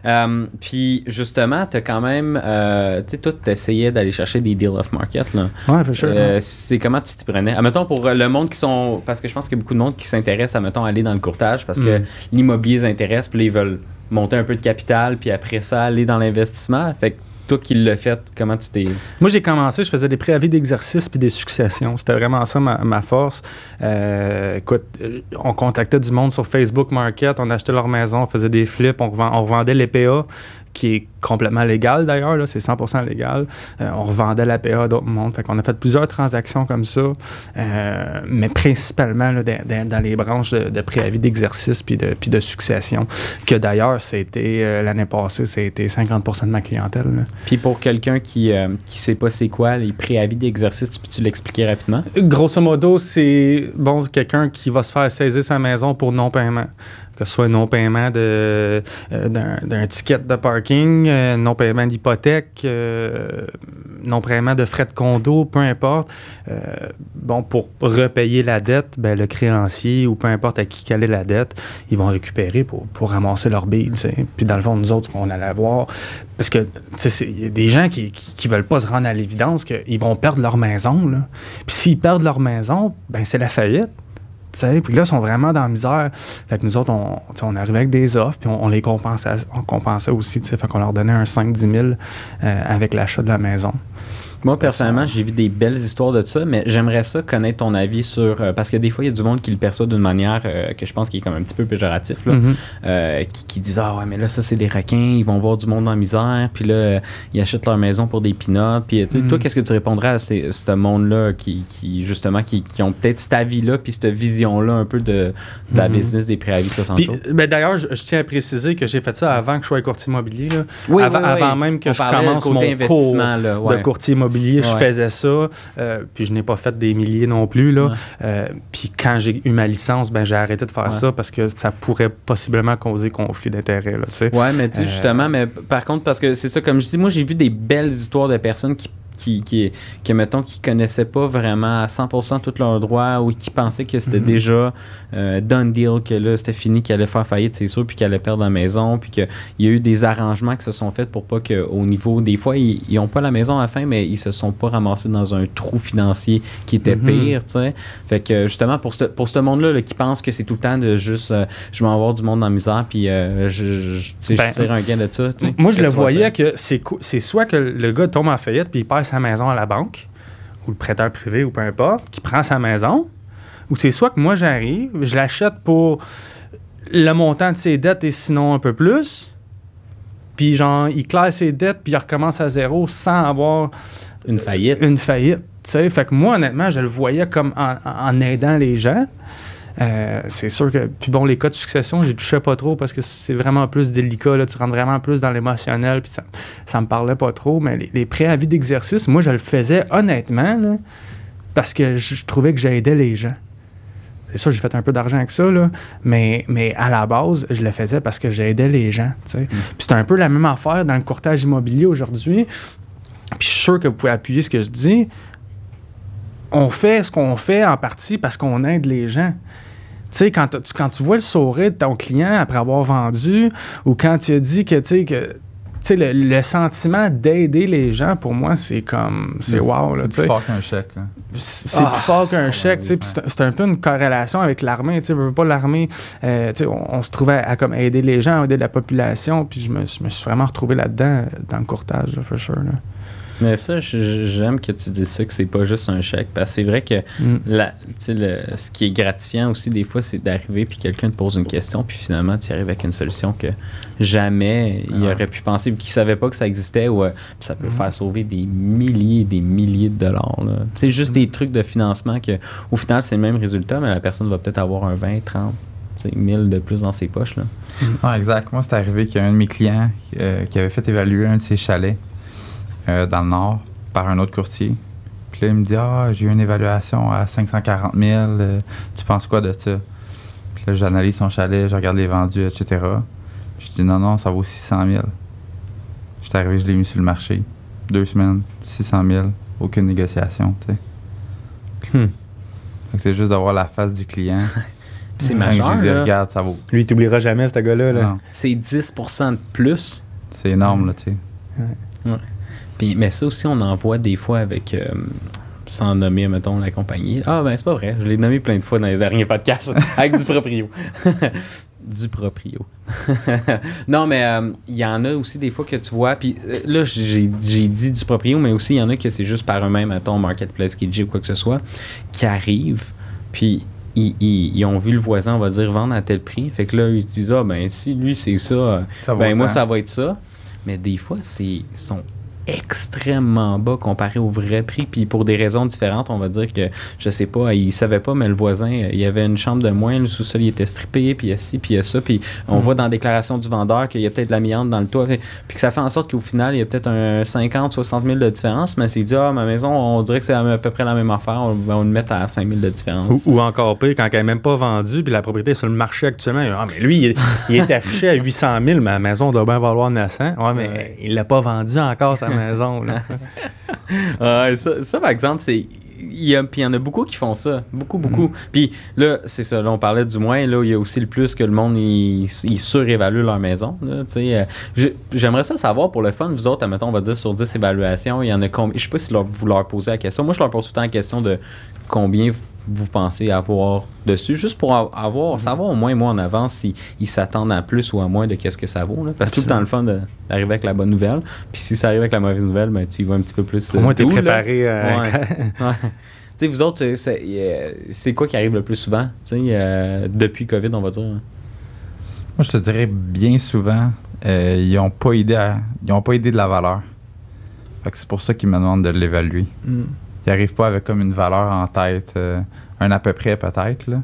Euh, puis, justement, t'as quand même. euh, tu sais, toi, t'essayais d'aller chercher des deals off market, là. Ouais, for sure. Euh, c'est comment tu t'y prenais? Admettons pour euh, le monde qui sont. Parce que je pense qu'il y a beaucoup de monde qui s'intéresse à, mettons, aller dans le courtage parce que Mm. l'immobilier les intéresse, puis là, ils veulent monter un peu de capital, puis après ça, aller dans l'investissement. Fait que toi qui l'as fait, comment tu t'es. Moi, j'ai commencé, je faisais des préavis d'exercice puis des successions. C'était vraiment ça ma, force. Euh, écoute, euh, on contactait du monde sur Facebook Market, on achetait leur maison, on faisait des flips, on, revend- on revendait l'EPA, qui est complètement légal d'ailleurs, c'est 100% légal. Euh, on revendait l'APA à d'autres mondes. Fait qu'on a fait plusieurs transactions comme ça, euh, mais principalement là, dans, les branches de, de préavis d'exercice puis de, puis de succession, que d'ailleurs, c'était euh, l'année passée, c'était 50% de ma clientèle. Puis pour quelqu'un qui qui sait pas c'est quoi les préavis d'exercice, tu peux-tu l'expliquer rapidement? Grosso modo, c'est bon quelqu'un qui va se faire saisir sa maison pour non-paiement. Que ce soit non-paiement de, euh, d'un, ticket de parking, euh, non-paiement d'hypothèque, euh, non-paiement de frais de condo, peu importe. Bon, pour repayer la dette, ben, le créancier ou peu importe à qui est la dette, ils vont récupérer pour, pour ramasser leur bille. tu sais. Puis dans le fond, nous autres, qu'on allait voir, parce que il y a des gens qui, qui, qui veulent pas se rendre à l'évidence qu'ils vont perdre leur maison. Là. Puis s'ils perdent leur maison, ben c'est la faillite. Puis là, ils sont vraiment dans la misère. Fait que nous autres, on, on arrivait avec des offres, puis on, les compensait, on compensait aussi. Fait qu'on leur donnait un 5-10 000 euh, avec l'achat de la maison. Moi, personnellement, j'ai vu des belles histoires de ça, mais j'aimerais ça connaître ton avis sur. euh, parce que des fois, il y a du monde qui le perçoit d'une manière euh, que je pense qui est comme un petit peu péjoratif, là, Mhm. euh, qui, qui disent Ah ouais, mais là, ça, c'est des requins, ils vont voir du monde en misère, puis là, ils achètent leur maison pour des pinottes. Puis, tu sais, Mhm. toi, qu'est-ce que tu répondrais à ce monde-là qui, qui, justement, qui, qui ont peut-être cet avis-là, puis cette vision-là un peu de, de la Mhm. business des préavis 60 Puis, jours? ben, d'ailleurs, je, je tiens à préciser que j'ai fait ça avant que je sois courtier immobilier. là. Oui, avant, oui, oui. avant même que On je commence mon cours investissement, là, ouais. de courtier immobilier, je faisais ça. euh, puis je n'ai pas fait des milliers non plus. Là. Euh, puis quand j'ai eu ma licence, ben, j'ai arrêté de faire ça parce que ça pourrait possiblement causer conflit d'intérêts. Ouais, mais tu sais, Euh, justement, mais par contre, parce que c'est ça, comme je dis, moi, j'ai vu des belles histoires de personnes qui, qui, qui, qui, mettons, qui connaissaient pas vraiment à 100% tous leurs droits ou qui pensaient que c'était Mhm. déjà euh, done deal, que là, c'était fini, qu'elle allait faire faillite, c'est sûr, puis qu'elle allait perdre la maison, puis qu'il y a eu des arrangements qui se sont faits pour pas qu'au niveau, des fois, ils ils ont pas la maison à la fin, mais ils se sont pas ramassés dans un trou financier qui était Mhm. pire, tu sais. Fait que justement, pour ce, pour ce monde-là là, qui pense que c'est tout le temps de juste, euh, je vais avoir du monde dans la misère, puis euh, je, Ben, je tire un gain de ça, tu sais. Moi, je le voyais que c'est soit que le gars tombe en faillite puis il perd sa maison à la banque, ou le prêteur privé, ou peu importe, qui prend sa maison, ou c'est soit que moi j'arrive, je l'achète pour le montant de ses dettes et sinon un peu plus, puis genre, il classe ses dettes puis il recommence à zéro sans avoir Une faillite. une faillite. tu sais. Fait que moi, honnêtement, je le voyais comme en, en aidant les gens. Euh, c'est sûr que. Puis bon, les cas de succession, j'y touchais pas trop parce que c'est vraiment plus délicat. Là, tu rentres vraiment plus dans l'émotionnel. Puis ça, ça me parlait pas trop. Mais les, les préavis d'exercice, moi, je le faisais honnêtement là, parce que je, trouvais que j'aidais les gens. C'est sûr, j'ai fait un peu d'argent avec ça, là, mais, mais à la base, je le faisais parce que j'aidais les gens. sais. Puis c'est un peu la même affaire dans le courtage immobilier aujourd'hui. Puis je suis sûr que vous pouvez appuyer ce que je dis. On fait ce qu'on fait en partie parce qu'on aide les gens. Tu sais, quand, tu- quand tu vois le sourire de ton client après avoir vendu, ou quand tu as dit que, tu sais, que. Le, le sentiment d'aider les gens, pour moi, c'est comme. C'est wow, là, C'est plus fort qu'un chèque. là. C'est Ah. plus fort qu'un chèque, oui, tu sais. puis c'est- un peu une corrélation avec l'armée, tu sais. veux pas l'armée, euh, tu sais, on, on se trouvait à, comme aider les gens, aider la population, puis je me, je me suis vraiment retrouvé là-dedans, dans le courtage, là, for sure. Là. Mais ça, j'aime que tu dises ça, que c'est pas juste un chèque. Parce que c'est vrai que Mm. la, le- ce qui est gratifiant aussi, des fois, c'est d'arriver puis quelqu'un te pose une question, puis finalement, tu arrives avec une solution que jamais il Ouais. aurait pu penser, puis qu'il savait pas que ça existait, ou euh, ça peut Mhm. faire sauver des milliers et des milliers de dollars. sais, juste des trucs de financement que, au final, c'est le même résultat, mais la personne va peut-être avoir un 20, 30, tu sais, 1000 de plus dans ses poches. Là. Ah, exact. Moi, c'est arrivé qu'il y a un de mes clients euh, qui avait fait évaluer un de ses chalets euh, dans le Nord par un autre courtier. Puis là, il me dit Ah, j'ai eu une évaluation à 540 000. euh, tu penses quoi de ça? Puis là, j'analyse son chalet, je regarde les vendus, etc. Je dis Non, non, ça vaut 600 000. J'étais arrivé, je l'ai mis sur le marché. Deux semaines, 600 000, aucune négociation, tu sais. Hmm. Fait que c'est juste d'avoir la face du client. Puis c'est majeur. Je lui dis, là. regarde, ça vaut. Lui, il t'oubliera jamais, ce gars-là. Là. C'est 10% de plus? c'est énorme, là, tu sais. Puis, mais ça aussi, on en voit des fois avec, euh, sans nommer, mettons, la compagnie. Ah, ben, c'est pas vrai. Je l'ai nommé plein de fois dans les derniers podcasts avec du proprio. du proprio. non, mais euh, il y en a aussi des fois que tu vois. Puis euh, là, j'ai j'ai dit du proprio, mais aussi il y en a que c'est juste par eux-mêmes, mettons, Marketplace, Kijiji ou quoi que ce soit, qui arrivent. Puis. Ils, ils- ils ont vu le voisin, on va dire, vendre à tel prix. Fait que là, ils se disent, ah, ben, si lui, c'est ça, ben, moi, ça va être ça. Mais des fois, c'est sont extrêmement bas comparé au vrai prix. Puis pour des raisons différentes, on va dire que, je sais pas, il savait pas, mais le voisin, il y avait une chambre de moins, le sous-sol, il était strippé, puis il y a ci, puis il y a ça. Puis on Mhm. voit dans la déclaration du vendeur qu'il y a peut-être de l'amiante dans le toit. Puis que ça fait en sorte qu'au final, il y a peut-être un 50, 60 000 de différence. Mais c'est dit, ah, ma maison, on dirait que c'est à peu près la même affaire. On va le mettre à 5 000 de différence. Ou, ou encore pire, quand elle n'est même pas vendue, puis la propriété est sur le marché actuellement. Ah, mais lui, il est, il est affiché à 800 000, mais la maison doit bien valoir 900. Ouais, mais Ouais. il l'a pas vendu encore, sa maison. Là. Ouais, ça, ça, par exemple, c'est. Il y, a, puis il y en a beaucoup qui font ça. Beaucoup, beaucoup. Puis là, c'est ça. Là, on parlait du moins. Là, il y a aussi le plus que le monde, ils ils surévaluent leur maison. Euh, J'aimerais ça savoir pour le fun, vous autres, admettons, on va dire sur 10 évaluations, il y en a combien. Je sais pas si leur- vous leur posez la question. Moi, je leur pose tout le temps la question de combien vous pensez avoir dessus, juste pour avoir, savoir au moins, moi, en avance, s'ils ils s'attendent à plus ou à moins de qu'est-ce que ça vaut. là. Parce que tout le temps le fun d'arriver avec la bonne nouvelle. Puis si ça arrive avec la mauvaise nouvelle, ben, tu y vas un petit peu plus. Au moins, tu es préparé. euh, Ouais. Ouais. Tu sais, vous autres, c'est- quoi qui arrive le plus souvent, tu sais, euh, depuis COVID, on va dire? Moi, je te dirais bien souvent, euh, ils n'ont pas idée à- ils ont pas idée de la valeur. Fait que c'est pour ça qu'ils me demandent de l'évaluer. Mm. Ils n'arrivent pas avec comme une valeur en tête, euh, un à peu près peut-être, là.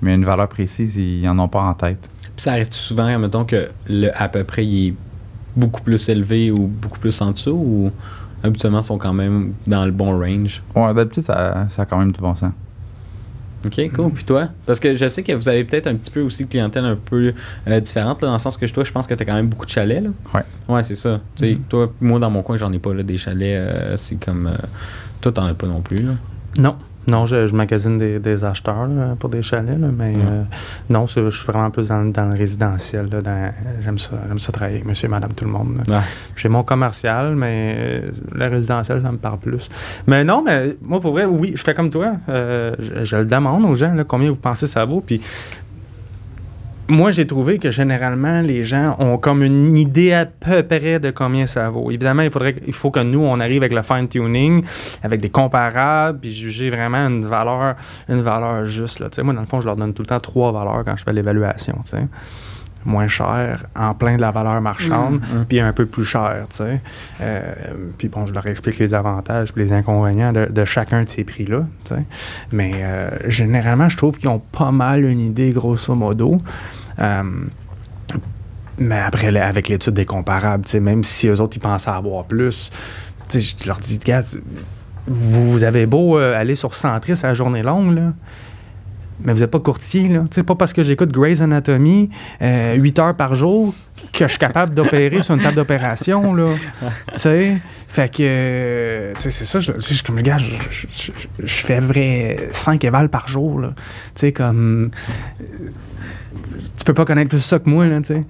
Mais une valeur précise, ils n'en ont pas en tête. Puis ça arrive souvent, mettons que le à peu près, il est beaucoup plus élevé ou beaucoup plus en dessous, ou habituellement, ils sont quand même dans le bon range? Ouais, d'habitude, ça, ça a quand même du bon sens. OK, cool. Puis toi? Parce que je sais que vous avez peut-être un petit peu aussi de clientèle un peu euh, différente, là, dans le sens que toi, je pense que tu as quand même beaucoup de chalets. Là. Ouais. Ouais, c'est ça. Mhm. toi, moi, dans mon coin, j'en ai pas là, des chalets. euh, c'est comme. euh, toi, t'en as pas non plus. Là? Non. Non, je, je magasine des, des acheteurs là, pour des chalets, là, mais euh, non, je suis vraiment plus dans, dans le résidentiel. J'aime ça, j'aime ça travailler avec monsieur et madame tout le monde. J'ai mon commercial, mais euh, le résidentiel, ça me parle plus. Mais non, mais moi, pour vrai, oui, je fais comme toi. Euh, je, je le demande aux gens, là, combien vous pensez ça vaut. Puis moi, j'ai trouvé que généralement, les gens ont comme une idée à peu près de combien ça vaut. Évidemment, il, faudrait, il faut que nous, on arrive avec le fine-tuning, avec des comparables, puis juger vraiment une valeur, une valeur juste. Là. Moi, dans le fond, je leur donne tout le temps trois valeurs quand je fais l'évaluation. Moins cher, en plein de la valeur marchande, Mhm. puis un peu plus cher. tu sais. Euh, puis bon, je leur explique les avantages et les inconvénients de, de chacun de ces prix-là. tu sais. Mais euh, généralement, je trouve qu'ils ont pas mal une idée, grosso modo. Euh, mais après, avec l'étude des comparables, tu sais, même si eux autres, ils pensaient avoir plus, tu sais, je leur dis, gars, vous, vous avez beau aller sur Centris à la journée longue, là, mais vous n'êtes pas courtier, là. Sais, pas parce que j'écoute Grey's Anatomy euh, 8 heures par jour que je suis capable d'opérer sur une table d'opération, là. tu sais, fait que, euh, tu sais, c'est ça, je, je comme, gars, je, je- je- fais vrai 5 évals par jour, là. Tu sais, comme, euh, tu peux pas connaître plus ça que moi, là, tu sais.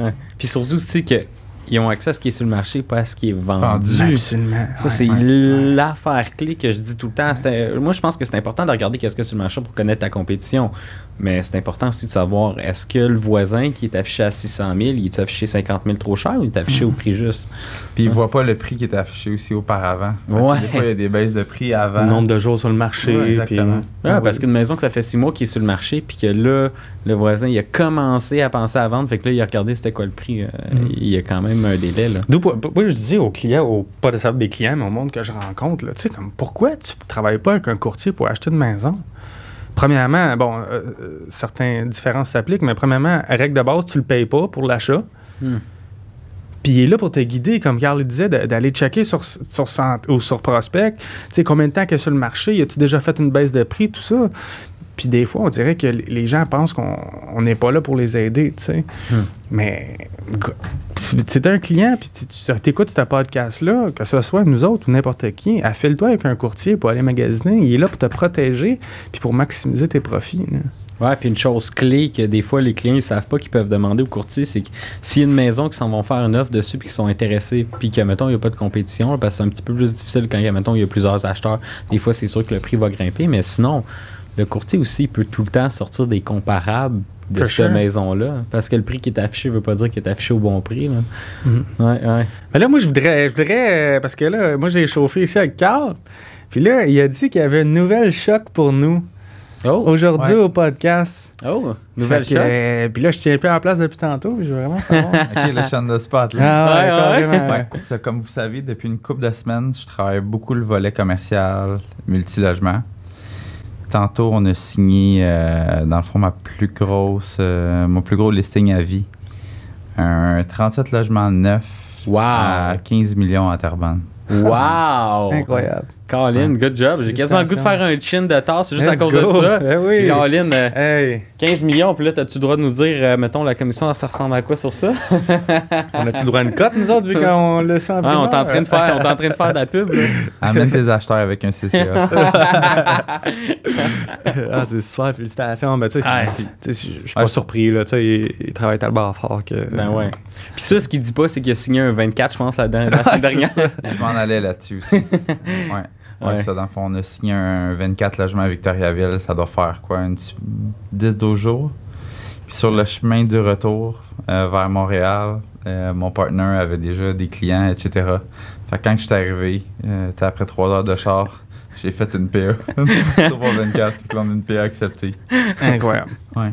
Ouais. Puis surtout, tu sais, qu'ils ont accès à ce qui est sur le marché, pas à ce qui est vendu. Vendu. Absolument. Ça, Ouais, c'est ouais. l'affaire clé que je dis tout le temps. Moi, je pense que c'est important de regarder qu'est-ce que sur le marché pour connaître ta compétition. Mais c'est important aussi de savoir est-ce que le voisin qui est affiché à 600 000, il est affiché 50 000 trop cher ou il est affiché au prix juste? Puis ils voient pas le prix qui est affiché aussi auparavant. Ouais. Des fois, il y a des baisses de prix avant. Le nombre de jours sur le marché. Ouais, puis- exactement. Ouais, Ah parce oui. qu'une maison que ça fait six mois qui est sur le marché, puis que là, le voisin, il a commencé à penser à vendre, fait que là, il a regardé c'était quoi le prix. euh, Mm. Il y a quand même un délai, là. D'où, moi, je dis aux clients, aux, pas de savoir des clients, mais au monde que je rencontre, là, tu sais, comme, pourquoi tu travailles pas avec un courtier pour acheter une maison? Premièrement, bon, euh, euh, certaines différences s'appliquent, mais premièrement, règle de base, tu le payes pas pour l'achat. Hmm. Puis il est là pour te guider, comme Carl le disait, d'aller checker sur, sur, ou sur Prospect. Tu sais, combien de temps qu'il est sur le marché? Y a-tu déjà fait une baisse de prix? Tout ça? Puis des fois, on dirait que les gens pensent qu'on on n'est pas là pour les aider, tu sais. Hmm. Mais si tu es un client, puis tu écoutes ce podcast-là, que ce soit nous autres ou n'importe qui, affile-toi avec un courtier pour aller magasiner. Il est là pour te protéger puis pour maximiser tes profits. là. Ouais, puis une chose clé que des fois les clients ne savent pas qu'ils peuvent demander au courtier, c'est que s'il y a une maison qui s'en vont faire une offre dessus puis qui sont intéressés, puis que mettons il n'y a pas de compétition, parce que c'est un petit peu plus difficile quand mettons il y a plusieurs acheteurs. Des fois c'est sûr que le prix va grimper, mais sinon le courtier aussi peut tout le temps sortir des comparables de For cette sure. maison-là, parce que le prix qui est affiché veut pas dire qu'il est affiché au bon prix. Là. Ouais, ouais. Mais là, moi, je voudrais, je voudrais euh, parce que là, moi, j'ai chauffé ici avec Carl. Puis là, il a dit qu'il y avait une nouvelle choc pour nous Oh, aujourd'hui Ouais. au podcast. oh, nouvelle choc. euh, puis là, je tiens plus en place depuis tantôt. puis Je veux vraiment savoir. OK, le champ de spot, là. ah ouais, Ouais, comme vous savez, depuis une couple de semaines, je travaille beaucoup le volet commercial, multilogement. Tantôt, on a signé, euh, dans le fond, ma plus grosse, euh, mon plus gros listing à vie. Un 37 logements neufs Wow. à 15 millions à Terrebonne. Wow! Incroyable. Colin, good job. J'ai quasiment le goût de faire un chin de tasse, juste à cause go. de ça. Eh oui. Colin, euh, Hey, 15 millions, puis là, as-tu le droit de nous dire, euh, mettons, la commission, ça ressemble à quoi sur ça? on a-tu le droit à une cote, nous autres, vu qu'on le sent en Ouais, on est en train de faire, on est en train de faire de la pub. là. Amène tes acheteurs avec un CCA. ah, c'est super, félicitations. Ben, tu sais, Ah, je suis pas surpris, là. Tu sais, il, il travaille tellement fort que. Ben ouais. Puis ça, ce qu'il dit pas, c'est qu'il a signé un 24, je pense, la, la Ah, semaine dernière. je m'en allais là-dessus aussi. Ouais. Ouais, Ouais. ça, dans le fond, on a signé un 24 logements à Victoriaville. Ça doit faire quoi, une 10-12 jours? Puis sur le chemin du retour euh, vers Montréal, euh, mon partenaire avait déjà des clients, etc. Fait que quand je suis arrivé, euh, après trois heures de char, j'ai fait une PA sur mon 24. Puis là, on a une PA acceptée. Incroyable. Ouais.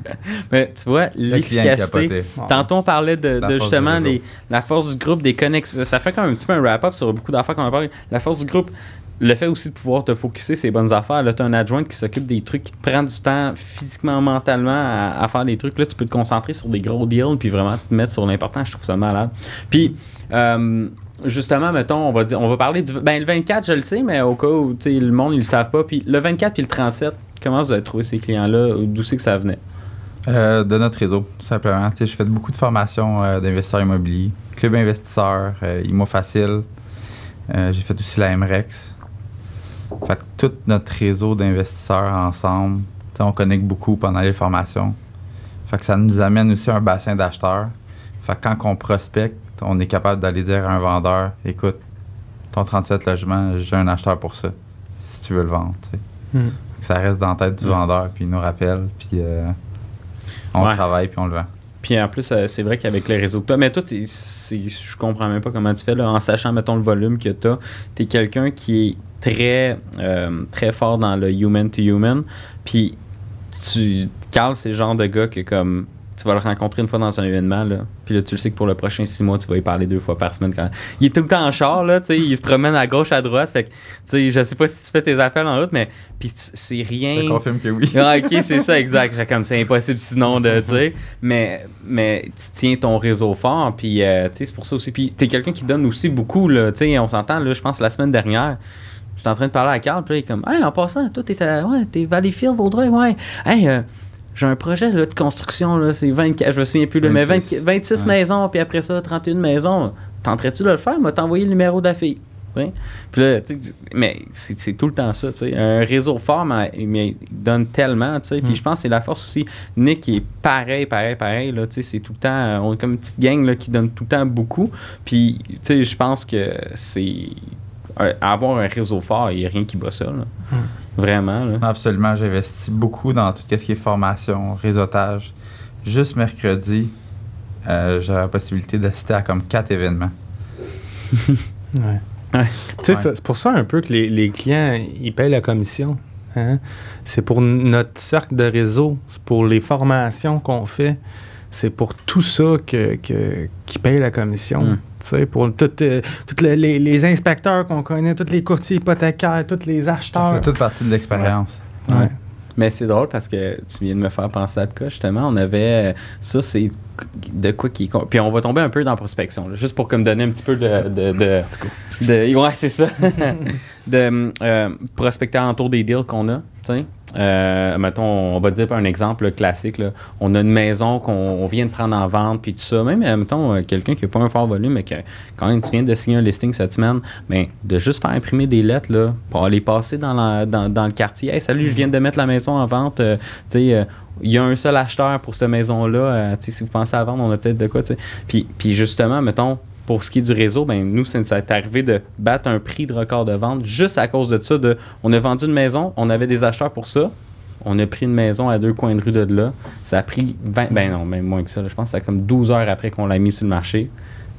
Mais tu vois, l'efficacité. Tantôt, on parlait de, de justement les- la force du groupe, des connexions. Ça fait quand même un petit peu un wrap-up sur beaucoup d'affaires qu'on a parlé. La force du groupe, le fait aussi de pouvoir te focuser ces bonnes affaires. Là, tu as un adjoint qui s'occupe des trucs, qui te prend du temps physiquement, mentalement à, faire des trucs. Là, tu peux te concentrer sur des gros deals puis vraiment te mettre sur l'important. Je trouve ça malade. Puis, euh, justement, mettons, on va dire, on va parler du. Ben, le 24, je le sais, mais au cas où le monde, ils le savent pas. Puis le 24 puis le 37, Comment vous avez trouvé ces clients-là? D'où c'est que ça venait? Euh, de notre réseau, tout simplement. Tu sais, je fais beaucoup de formations euh, d'investisseurs immobiliers, club investisseurs, euh, Imo Facile. J'ai fait aussi la MREX. Fait que tout notre réseau d'investisseurs ensemble, on connecte beaucoup pendant les formations. Fait que ça nous amène aussi un bassin d'acheteurs. Fait que quand on prospecte, on est capable d'aller dire à un vendeur, écoute, ton 37 logements, j'ai un acheteur pour ça, si tu veux le vendre. Hmm. Que Ça reste dans la tête du Mm. vendeur, puis il nous rappelle, puis euh, on Ouais. travaille, puis on le vend. Puis en plus, euh, c'est vrai qu'avec les réseaux que tu mais toi, je comprends même pas comment tu fais, là, en sachant, mettons, le volume que tu as. Quelqu'un qui est très, euh, très fort dans le human-to-human. Puis tu, Carl, c'est le genre de gars que comme tu vas le rencontrer une fois dans un événement, là, puis là, tu le sais que pour le prochain six mois, tu vas y parler deux fois par semaine. Quand... Il est tout le temps en char, là, tu sais, il se promène à gauche, à droite, fait que, tu sais, je sais pas si tu fais tes appels en route, mais puis c'est rien... Je confirme que oui. Ah, ok, c'est ça, exact. Fait comme c'est impossible sinon de, tu sais. Mais, mais tu tiens ton réseau fort, puis, euh, tu sais, c'est pour ça aussi. Puis, t'es quelqu'un qui donne aussi beaucoup, là. Tu sais, on s'entend, là, je pense, la semaine dernière. J'étais en train de parler à Carl, puis là, il est comme, hey, en passant, toi, t'es ouais, t'es Valleyfield, Vaudreuil, ouais. Hey, euh, j'ai un projet là, de construction, là, c'est 24, je me souviens plus, là, mais 26. 20 26 Ouais. maisons, puis après ça, 31 maisons. Tenterais-tu de le faire? M'a t'envoyer le numéro de la fille. Puis là, mais c'est tout le temps ça, tu sais. Un réseau fort, mais, mais il donne tellement, tu sais. Puis Mm. je pense que c'est la force aussi. Nick est pareil, pareil, pareil, là. C'est tout le temps, on est comme une petite gang, là, qui donne tout le temps beaucoup. Puis, je pense que c'est... euh, Avoir un réseau fort, il n'y a rien qui bat ça, là. Mm. Vraiment, là. Absolument, j'investis beaucoup dans tout ce qui est formation, réseautage. Juste mercredi, euh, j'aurai la possibilité d'assister à comme quatre événements. Ouais. C'est pour ça un peu que les, les clients, ils payent la commission. hein. C'est pour notre cercle de réseau, c'est pour les formations qu'on fait, c'est pour tout ça que, que, qu'ils payent la commission. Mm. Tu sais, pour tout, euh, tous les, les- les inspecteurs qu'on connaît, tous les courtiers hypothécaires, tous les Ça acheteurs. fait toute partie de l'expérience. Ouais. Mais c'est drôle parce que tu viens de me faire penser à de quoi, justement. On avait. euh, Ça, c'est de quoi qui. Puis on va tomber un peu dans la prospection, là, juste pour comme donner un petit peu de. de, de, de- ouais, c'est ça. de euh, prospecter alentour des deals qu'on a. Euh, mettons, on va dire un exemple classique. On a une maison qu'on on vient de prendre en vente, puis tout ça. Même, euh, mettons, euh, quelqu'un qui n'a pas un fort volume, mais que quand même, tu viens de signer un listing cette semaine, mais de juste faire imprimer des lettres, là, pour aller passer dans, dans, le quartier. Hey, salut, je viens de mettre la maison en vente. il y a un seul acheteur pour cette maison-là. si vous pensez à vendre, on a peut-être de quoi. Puis, puis justement, mettons, pour ce qui est du réseau, ben nous, ça nous est arrivé de battre un prix de record de vente juste à cause de ça. De, on a vendu une maison, on avait des acheteurs pour ça. On a pris une maison à deux coins de rue de là. Ça a pris 20, ben non, même moins que ça. Je pense que c'est comme 12 heures après qu'on l'a mis sur le marché.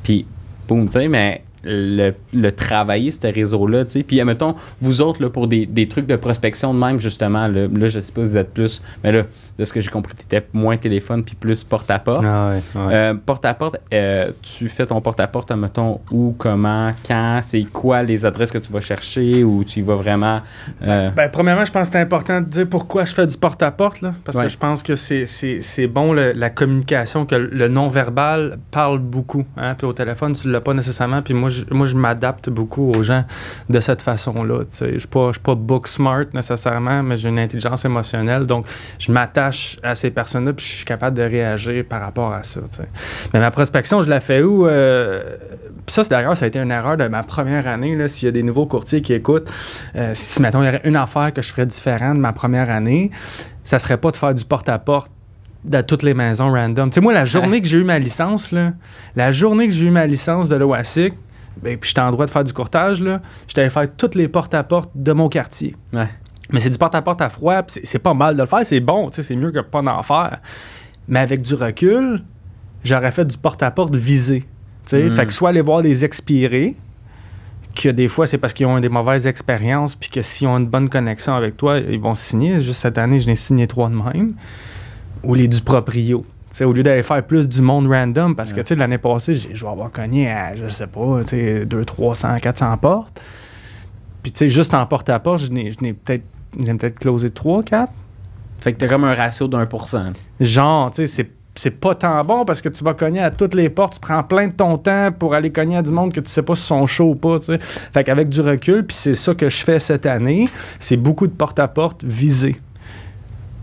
Puis, boum, tu sais, mais le, le travailler, ce réseau-là, tu sais. Puis, mettons, vous autres, là, pour des, des trucs de prospection de même, justement, là, là, je sais pas, vous êtes plus, mais là, de ce que j'ai compris, tu étais moins téléphone puis plus porte-à-porte. Ah ouais, ouais. Euh, porte-à-porte, euh, tu fais ton porte-à-porte, mettons, où, comment, quand, c'est quoi les adresses que tu vas chercher ou tu y vas vraiment. euh, Ben, premièrement, je pense que c'est important de dire pourquoi je fais du porte-à-porte, là, parce Ouais. que je pense que c'est- c'est c'est bon le- la communication, que le non-verbal parle beaucoup. Hein, puis au téléphone, tu ne l'as pas nécessairement. Puis moi, je, moi, je m'adapte beaucoup aux gens de cette façon-là. tu sais. Je ne suis pas, pas book smart nécessairement, mais j'ai une intelligence émotionnelle. Donc, je m'attache à ces personnes-là, puis je suis capable de réagir par rapport à ça. Mais ma prospection, je la fais où? Euh, puis ça, c'est d'ailleurs, ça a été une erreur de ma première année. S'il y a des nouveaux courtiers qui écoutent, euh, si, mettons, il y aurait une affaire que je ferais différente de ma première année, ça serait pas de faire du porte-à-porte de toutes les maisons random. Tu sais, moi, la journée que j'ai eu ma licence, là, la journée que j'ai eu ma licence de l'OASIC, ben, puis j'étais en droit de faire du courtage, là, j'étais allé faire toutes les porte-à-porte de mon quartier. ouais. Mais c'est du porte-à-porte à froid, c'est- c'est pas mal de le faire, c'est bon, tu sais, c'est mieux que pas d'en faire. Mais avec du recul, j'aurais fait du porte-à-porte visé. tu sais. Mm. Fait que soit aller voir les expirés, que des fois c'est parce qu'ils ont des mauvaises expériences, puis que s'ils ont une bonne connexion avec toi, ils vont signer. Juste cette année, je n'ai signé trois de même. Ou les du proprio. Au lieu d'aller faire plus du monde random, parce que l'année passée, j'ai- je vais avoir cogné à, je sais pas, tu sais, 200, 300, 400 portes. Puis tu sais, juste en porte-à-porte, n'ai je n'ai peut-être j'ai peut-être closé 3, 4. Fait que t'as comme un ratio d'un pour cent. Genre, tu sais, c'est c'est pas tant bon parce que tu vas cogner à toutes les portes, tu prends plein de ton temps pour aller cogner à du monde que tu sais pas si sont chauds ou pas, tu sais. Fait qu'avec du recul, puis c'est ça que je fais cette année, c'est beaucoup de porte-à-porte visé.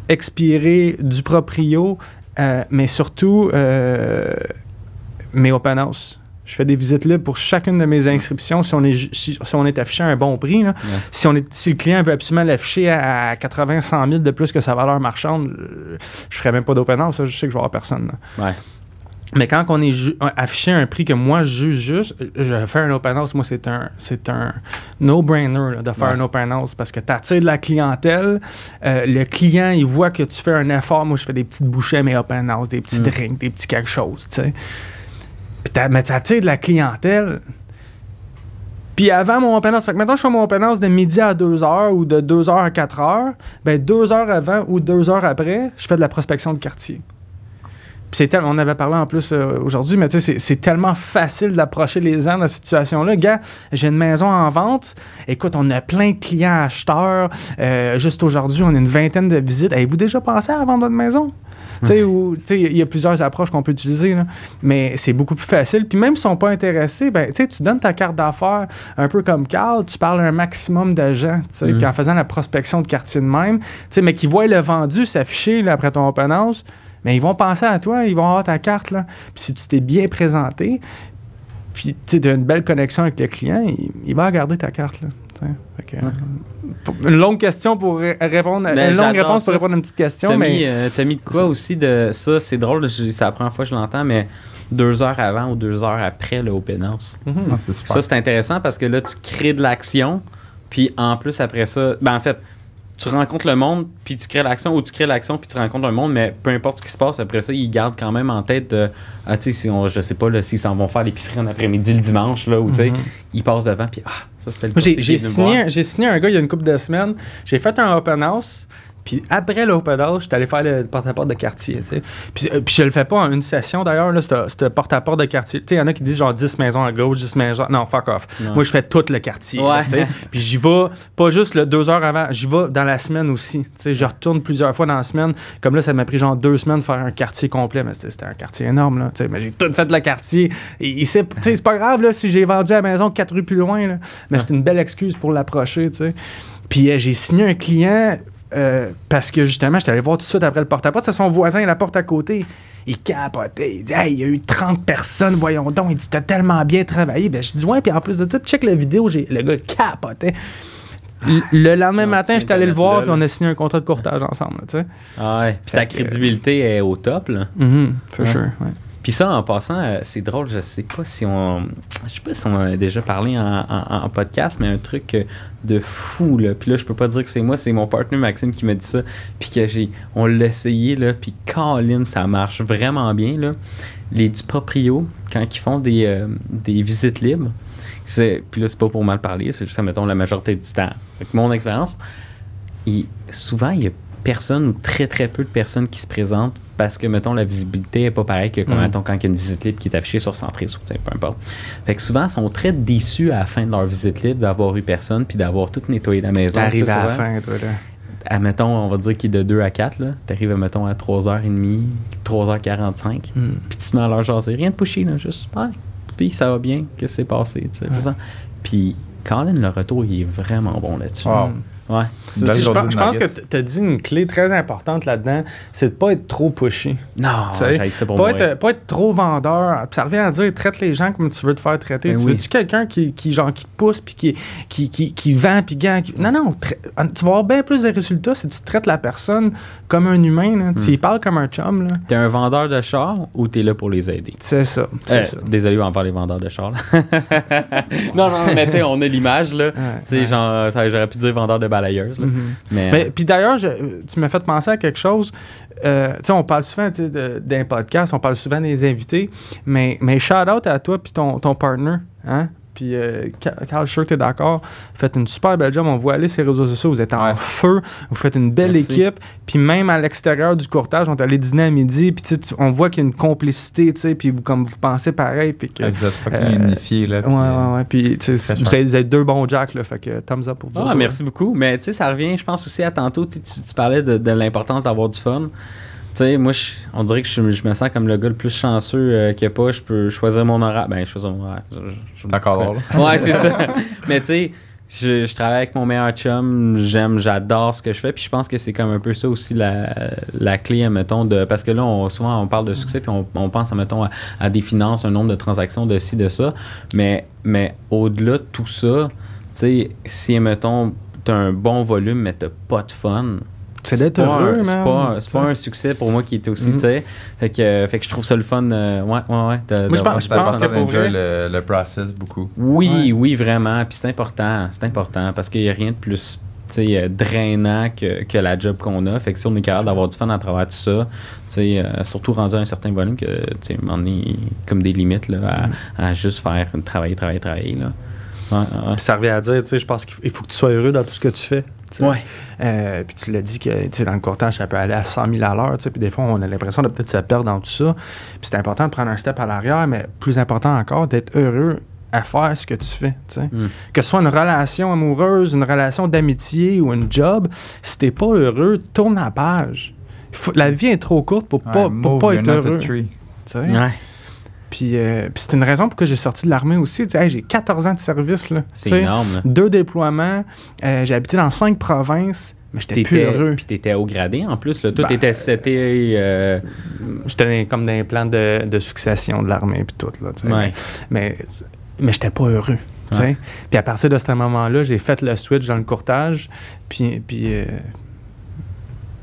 expiré du proprio, euh, mais surtout euh, mes open house. Je fais des visites libres pour chacune de mes inscriptions si on est, si, si on est affiché à un bon prix. là. Si, on est, si le client veut absolument l'afficher à, à 80, 100 000 de plus que sa valeur marchande, euh, je ferais même pas d'open house. Je sais que je vais avoir personne. là. Ouais. Mais quand on est affiché à un prix que moi je juge juste, je vais faire un open house. Moi, c'est un, c'est un no-brainer là, de faire Ouais. un open house parce que tu attires de la clientèle. Euh, le client, il voit que tu fais un effort. Moi, je fais des petites bouchées à mes open house, des petits Mm. drinks, des petits quelque chose. tu sais. Mais tu attires de la clientèle. Puis avant mon open house, maintenant je fais mon open house de midi à 2 heures ou de 2 heures à 4 heures, ben 2 heures avant ou 2 heures après, je fais de la prospection de quartier. C'est tel- on avait parlé en plus euh, aujourd'hui, mais tu sais, c'est- tellement facile d'approcher les gens dans cette situation-là. Gars, j'ai une maison en vente. Écoute, on a plein de clients acheteurs. Euh, juste aujourd'hui, on a une vingtaine de visites. Avez-vous déjà pensé à vendre votre maison? Tu sais, ou- tu sais, il y a plusieurs approches qu'on peut utiliser, là. mais c'est beaucoup plus facile. Puis même s'ils sont pas intéressés, ben, tu donnes ta carte d'affaires un peu comme Carl, tu parles à un maximum de gens, Mhm. puis en faisant la prospection de quartier de même, mais qui voient le vendu s'afficher là, après ton open house, mais ils vont penser à toi, ils vont avoir ta carte. Là. Puis si tu t'es bien présenté, puis tu as une belle connexion avec le client, il, il va garder ta carte. Là. que, une longue question pour ré- répondre, Ben, une longue j'adore réponse ça. pour répondre à une petite question, T'as mais mis, euh, t'as mis de quoi Ça. aussi de ça? C'est drôle, je- c'est la première fois que je l'entends, mais deux heures avant ou deux heures après le open house. Ah, c'est super. Ça, c'est intéressant parce que là, tu crées de l'action, puis en plus, après ça, ben en fait, tu rencontres le monde, puis tu crées l'action, ou tu crées l'action, puis tu rencontres le monde, mais peu importe ce qui se passe, après ça, ils gardent quand même en tête, de, ah, tu sais, si on, je sais pas, là, s'ils s'en vont faire l'épicerie en après-midi le dimanche, là, ou tu sais, Mhm. ils passent devant, puis ah, ça, c'était le J'ai signé, signé un gars il y a une couple de semaines. J'ai fait un open house. Puis après l'open house, j'étais allé faire le porte-à-porte de quartier. Puis, euh, puis je le fais pas en une session d'ailleurs, là, un porte-à-porte de quartier. Tu sais, il y en a qui disent genre 10 maisons à gauche, 10 maisons. Non, fuck off. Non. Moi, je fais tout le quartier. Ouais. Puis j'y vais pas juste le deux heures avant, j'y vais dans la semaine aussi. Tu sais, je retourne plusieurs fois dans la semaine. Comme là, ça m'a pris genre deux semaines de faire un quartier complet, mais c'était un quartier énorme. Là, tu sais. mais j'ai tout fait le quartier. Et, sais, c'est pas grave là, si j'ai vendu à la maison quatre rues plus loin. Là. Mais c'est une belle excuse pour l'approcher. tu sais. Puis euh, j'ai signé un client euh, parce que justement, j'étais allé voir tout de suite après le porte-à-porte. C'est son voisin, la porte à côté. Il capotait. Il dit Hey, il y a eu 30 personnes, voyons donc. Il dit T'as tellement bien travaillé. Ben, je dis Ouais, puis en plus de ça, check la vidéo. J'ai... Le gars capotait. Le- Le lendemain matin, j'étais allé le voir, là, puis là. on a signé un contrat de courtage ensemble. Tu sais. Ah ouais, puis ta que- crédibilité est au top, là. Mhm, for Ouais. sure. ouais. Puis ça, en passant, euh, c'est drôle, je sais pas si on. Je sais pas si on a déjà parlé en, podcast, mais un truc euh, de fou, là. Puis là, je peux pas dire que c'est moi, c'est mon partenaire Maxime qui m'a dit ça. Puis que j'ai. On l'a essayé, là. Puis Colin, ça marche vraiment bien, là. Les du proprio, quand ils font des, euh, des visites libres, puis là, c'est pas pour mal parler, c'est juste, mettons, la majorité du temps. Avec mon expérience, souvent, il y a personne ou très très peu de personnes qui se présentent parce que, mettons, la visibilité n'est pas pareille que, comme, Mm. mettons, quand il y a une visite libre qui est affichée sur Centris ou peu importe. Fait que souvent, ils sont très déçus à la fin de leur visite libre d'avoir eu personne puis d'avoir tout nettoyé la maison. T'arrives à la fin, toi, là. À, mettons, on va dire qu'il est de 2 à 4, là. T'arrives, à, mettons, à 3h30, 3h45, Mm. puis tu te mets à leur jaser. Rien de pushy, là, juste, ouais, puis ça va bien, que c'est passé, tu sais. Ouais. Puis, Colin, le retour, il est vraiment bon là-dessus. Wow. Mm. Ouais. Je pense, que tu as dit une clé très importante là-dedans, c'est de pas être trop pushy. Non, Tu ça pour Pas moi. être, pas être trop vendeur. Ça revient à dire, traite les gens comme tu veux te faire traiter. Ben tu oui. veux-tu quelqu'un qui, qui, genre, qui te pousse, puis qui, qui, qui, qui vend, puis gagne? qui- Non, non. Tu vas avoir bien plus de résultats si tu traites la personne comme un humain. Là. Hmm. Tu y parles comme un chum. Là. T'es un vendeur de chars ou t'es là pour les aider? C'est ça. Euh, ça. désolé envers les vendeurs de chars. là. non, non, mais tu sais, on a l'image, là. Ouais, Tu sais, ouais. genre, j'aurais pu dire vendeur de balayeuses, là. Mhm. Mais, Mais, puis d'ailleurs, tu m'as fait penser à quelque chose. Euh, tu sais, on parle souvent d'un podcast, on parle souvent des invités, mais, mais shout out à toi puis ton, ton partner. Hein? Puis euh, Ca- Carl, je suis sûr que tu es d'accord? Vous faites une super belle job. On voit aller sur les réseaux sociaux. Vous êtes en Ouais. feu. Vous faites une belle Merci. équipe. Puis même à l'extérieur du courtage, on est allé dîner à midi. Puis tu sais, tu- on voit qu'il y a une complicité. tu sais, Puis vous, comme vous pensez pareil. Puis que, Vous êtes fucking Euh, unifiés, là. ouais, puis, ouais, ouais. Puis tu sais, vous, êtes, vous êtes deux bons jacks. Là, fait que thumbs up pour vous. Ah, merci beaucoup. Mais tu sais, ça revient, je pense aussi à tantôt, tu, sais, tu, tu parlais de, de l'importance d'avoir du fun. Tu sais, moi, je- on dirait que je, je me sens comme le gars le plus chanceux euh, qu'il n'y a pas. Je peux choisir mon horaire. Ben, choisir mon horaire. D'accord, Ouais, c'est ça. Mais tu sais, Je, je travaille avec mon meilleur chum, j'aime, j'adore ce que je fais, puis je pense que c'est comme un peu ça aussi la, la clé, mettons, de, parce que là, on, souvent, on parle de succès, puis on, on pense, mettons, à, à des finances, un nombre de transactions, de ci, de ça, mais, mais au-delà de tout ça, tu sais, si, mettons, t'as un bon volume, mais t'as pas de fun, C'est d'être pas heureux, un- C'est pas, c'est pas un succès pour moi qui était aussi, Mhm. tu sais. Fait que, fait que je trouve ça le fun. euh, ouais, ouais, ouais. de- Moi, je pense- je C'est important que pour vrai- le, le process beaucoup. Oui, oui, vraiment. Puis c'est important. C'est important parce qu'il n'y a rien de plus tu sais, euh, drainant que, que la job qu'on a. Fait que si on est capable d'avoir du fun à travers tout ça, tu sais, euh, surtout rendu à un certain volume, que, tu moment donné, comme des limites là, à, à juste faire travailler, travailler, travailler. Là. Ouais, ouais. Puis ça revient à dire, tu sais, je pense qu'il faut que tu sois heureux dans tout ce que tu fais. Ouais. Euh, puis tu l'as dit que tu sais, dans le courtage, ça peut aller à 100 000 à l'heure. tu sais, Puis des fois, on a l'impression de peut-être se perdre dans tout ça. Puis c'est important de prendre un step à l'arrière, mais plus important encore, d'être heureux à faire ce que tu fais. tu sais. Mm. Que ce soit une relation amoureuse, une relation d'amitié ou une job, si t'es pas heureux, tourne la page. Faut- la vie est trop courte pour pas, Ouais, pour move, pas être heureux. tree. tu sais? Ouais. Puis, euh, puis c'est une raison pourquoi j'ai sorti de l'armée aussi. Hey, j'ai 14 ans de service. là. C'est énorme. là. Deux déploiements. euh, j'ai habité dans cinq provinces, mais j'étais plus heureux. Puis t'étais au gradé en plus. Là. Tout Ben, était euh, J'étais comme dans les plans de, de succession de l'armée puis tout. Là. Ouais. Mais, mais j'étais pas heureux. Puis à partir de ce moment-là, j'ai fait le switch dans le courtage. Puis, puis euh,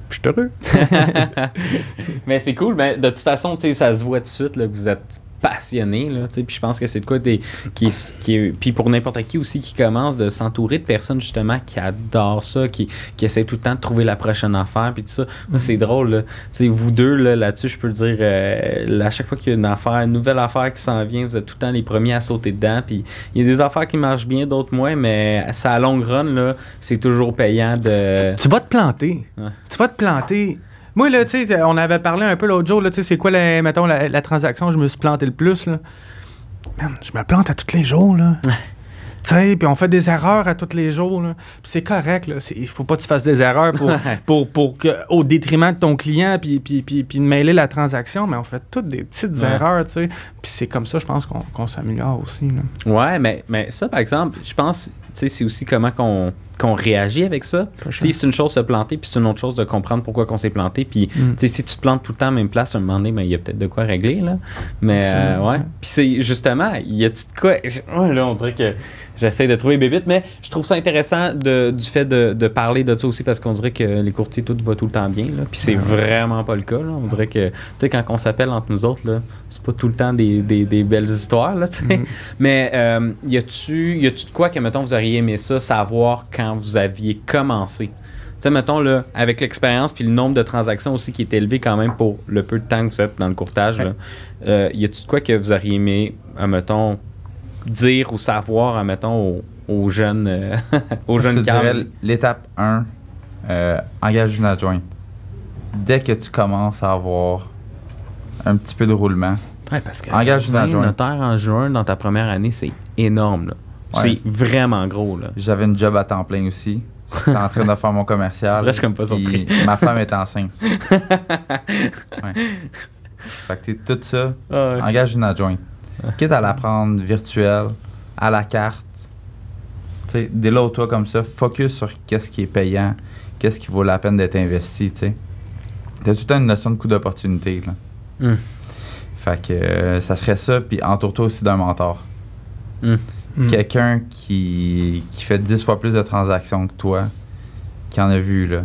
je suis heureux. mais c'est cool. Mais de toute façon, ça se voit tout de suite là, que vous êtes passionné. Là, tu sais, puis je pense que c'est de quoi des, qui, est- qui est- Puis pour n'importe qui aussi qui commence de s'entourer de personnes justement qui adorent ça, qui, qui essaient tout le temps de trouver la prochaine affaire. Puis tout ça. C'est drôle. Là. Tu sais, vous deux, là, là-dessus, je peux le dire, euh, là, à chaque fois qu'il y a une affaire, une nouvelle affaire qui s'en vient, vous êtes tout le temps les premiers à sauter dedans. Puis il y a des affaires qui marchent bien, d'autres moins, mais ça à longue run, là, c'est toujours payant de. tu, tu vas te planter. Ouais. Tu vas te planter. Moi, là, tu sais, on avait parlé un peu l'autre jour, là, tu sais, c'est quoi, la, mettons, la, la transaction, je me suis planté le plus, là. Man, je me plante à tous les jours, là. Tu sais, puis on fait des erreurs à tous les jours, là. Puis c'est correct, là. Il faut pas que tu fasses des erreurs pour, pour, pour que, au détriment de ton client, puis, puis, puis, puis de mêler la transaction, mais on fait toutes des petites Ouais. erreurs, tu sais. Puis c'est comme ça, je pense, qu'on qu'on s'améliore aussi, là. Ouais, mais, mais ça, par exemple, je pense, tu sais, c'est aussi comment qu'on qu'on réagit avec ça. Sure. C'est une chose de se planter, puis c'est une autre chose de comprendre pourquoi qu'on s'est planté. Puis, Mm. si tu te plantes tout le temps à la même place, à un moment donné, ben, il y a peut-être de quoi régler, là. Mais, euh, ouais. Puis c'est justement, il y a de quoi... ouais, là, on dirait que j'essaie de trouver bébite, mais je trouve ça intéressant de, du fait de, de parler de ça aussi, parce qu'on dirait que les courtiers, tout va tout le temps bien, là. Puis c'est vraiment pas le cas, là. On dirait que, tu sais, quand on s'appelle entre nous autres, là, c'est pas tout le temps des, des, des belles histoires, là. Mm. Mais euh, y a-tu y a-tu de quoi que mettons vous auriez aimé ça savoir quand vous aviez commencé Tu sais mettons là avec l'expérience puis le nombre de transactions aussi qui est élevé quand même pour le peu de temps que vous êtes dans le courtage là. Euh, y a-tu de quoi que vous auriez aimé euh, mettons dire ou savoir euh, mettons aux, aux jeunes euh, aux jeunes l'étape 1, euh, engage une adjointe. Dès que tu commences à avoir un petit peu de roulement, Ouais, parce que Engage une 20 adjointe. notaires en juin dans ta première année, c'est énorme là. C'est vraiment gros là. j'avais une job à temps plein aussi. J'étais en train de faire mon commercial. C'est vrai, je suis comme pas surpris. ma femme est enceinte. Ouais. Fait que tout ça, engage une adjointe. Quitte à la prendre virtuelle, à la carte. Tu sais, déload-toi comme ça, focus sur qu'est-ce qui est payant, qu'est-ce qui vaut la peine d'être investi, tu sais. T'as tout le temps une notion de coût d'opportunité, là. Hum. Fait que euh, ça serait ça, puis entoure-toi aussi d'un mentor. Hum. Mm. Quelqu'un qui, qui fait 10 fois plus de transactions que toi, qui en a vu, là.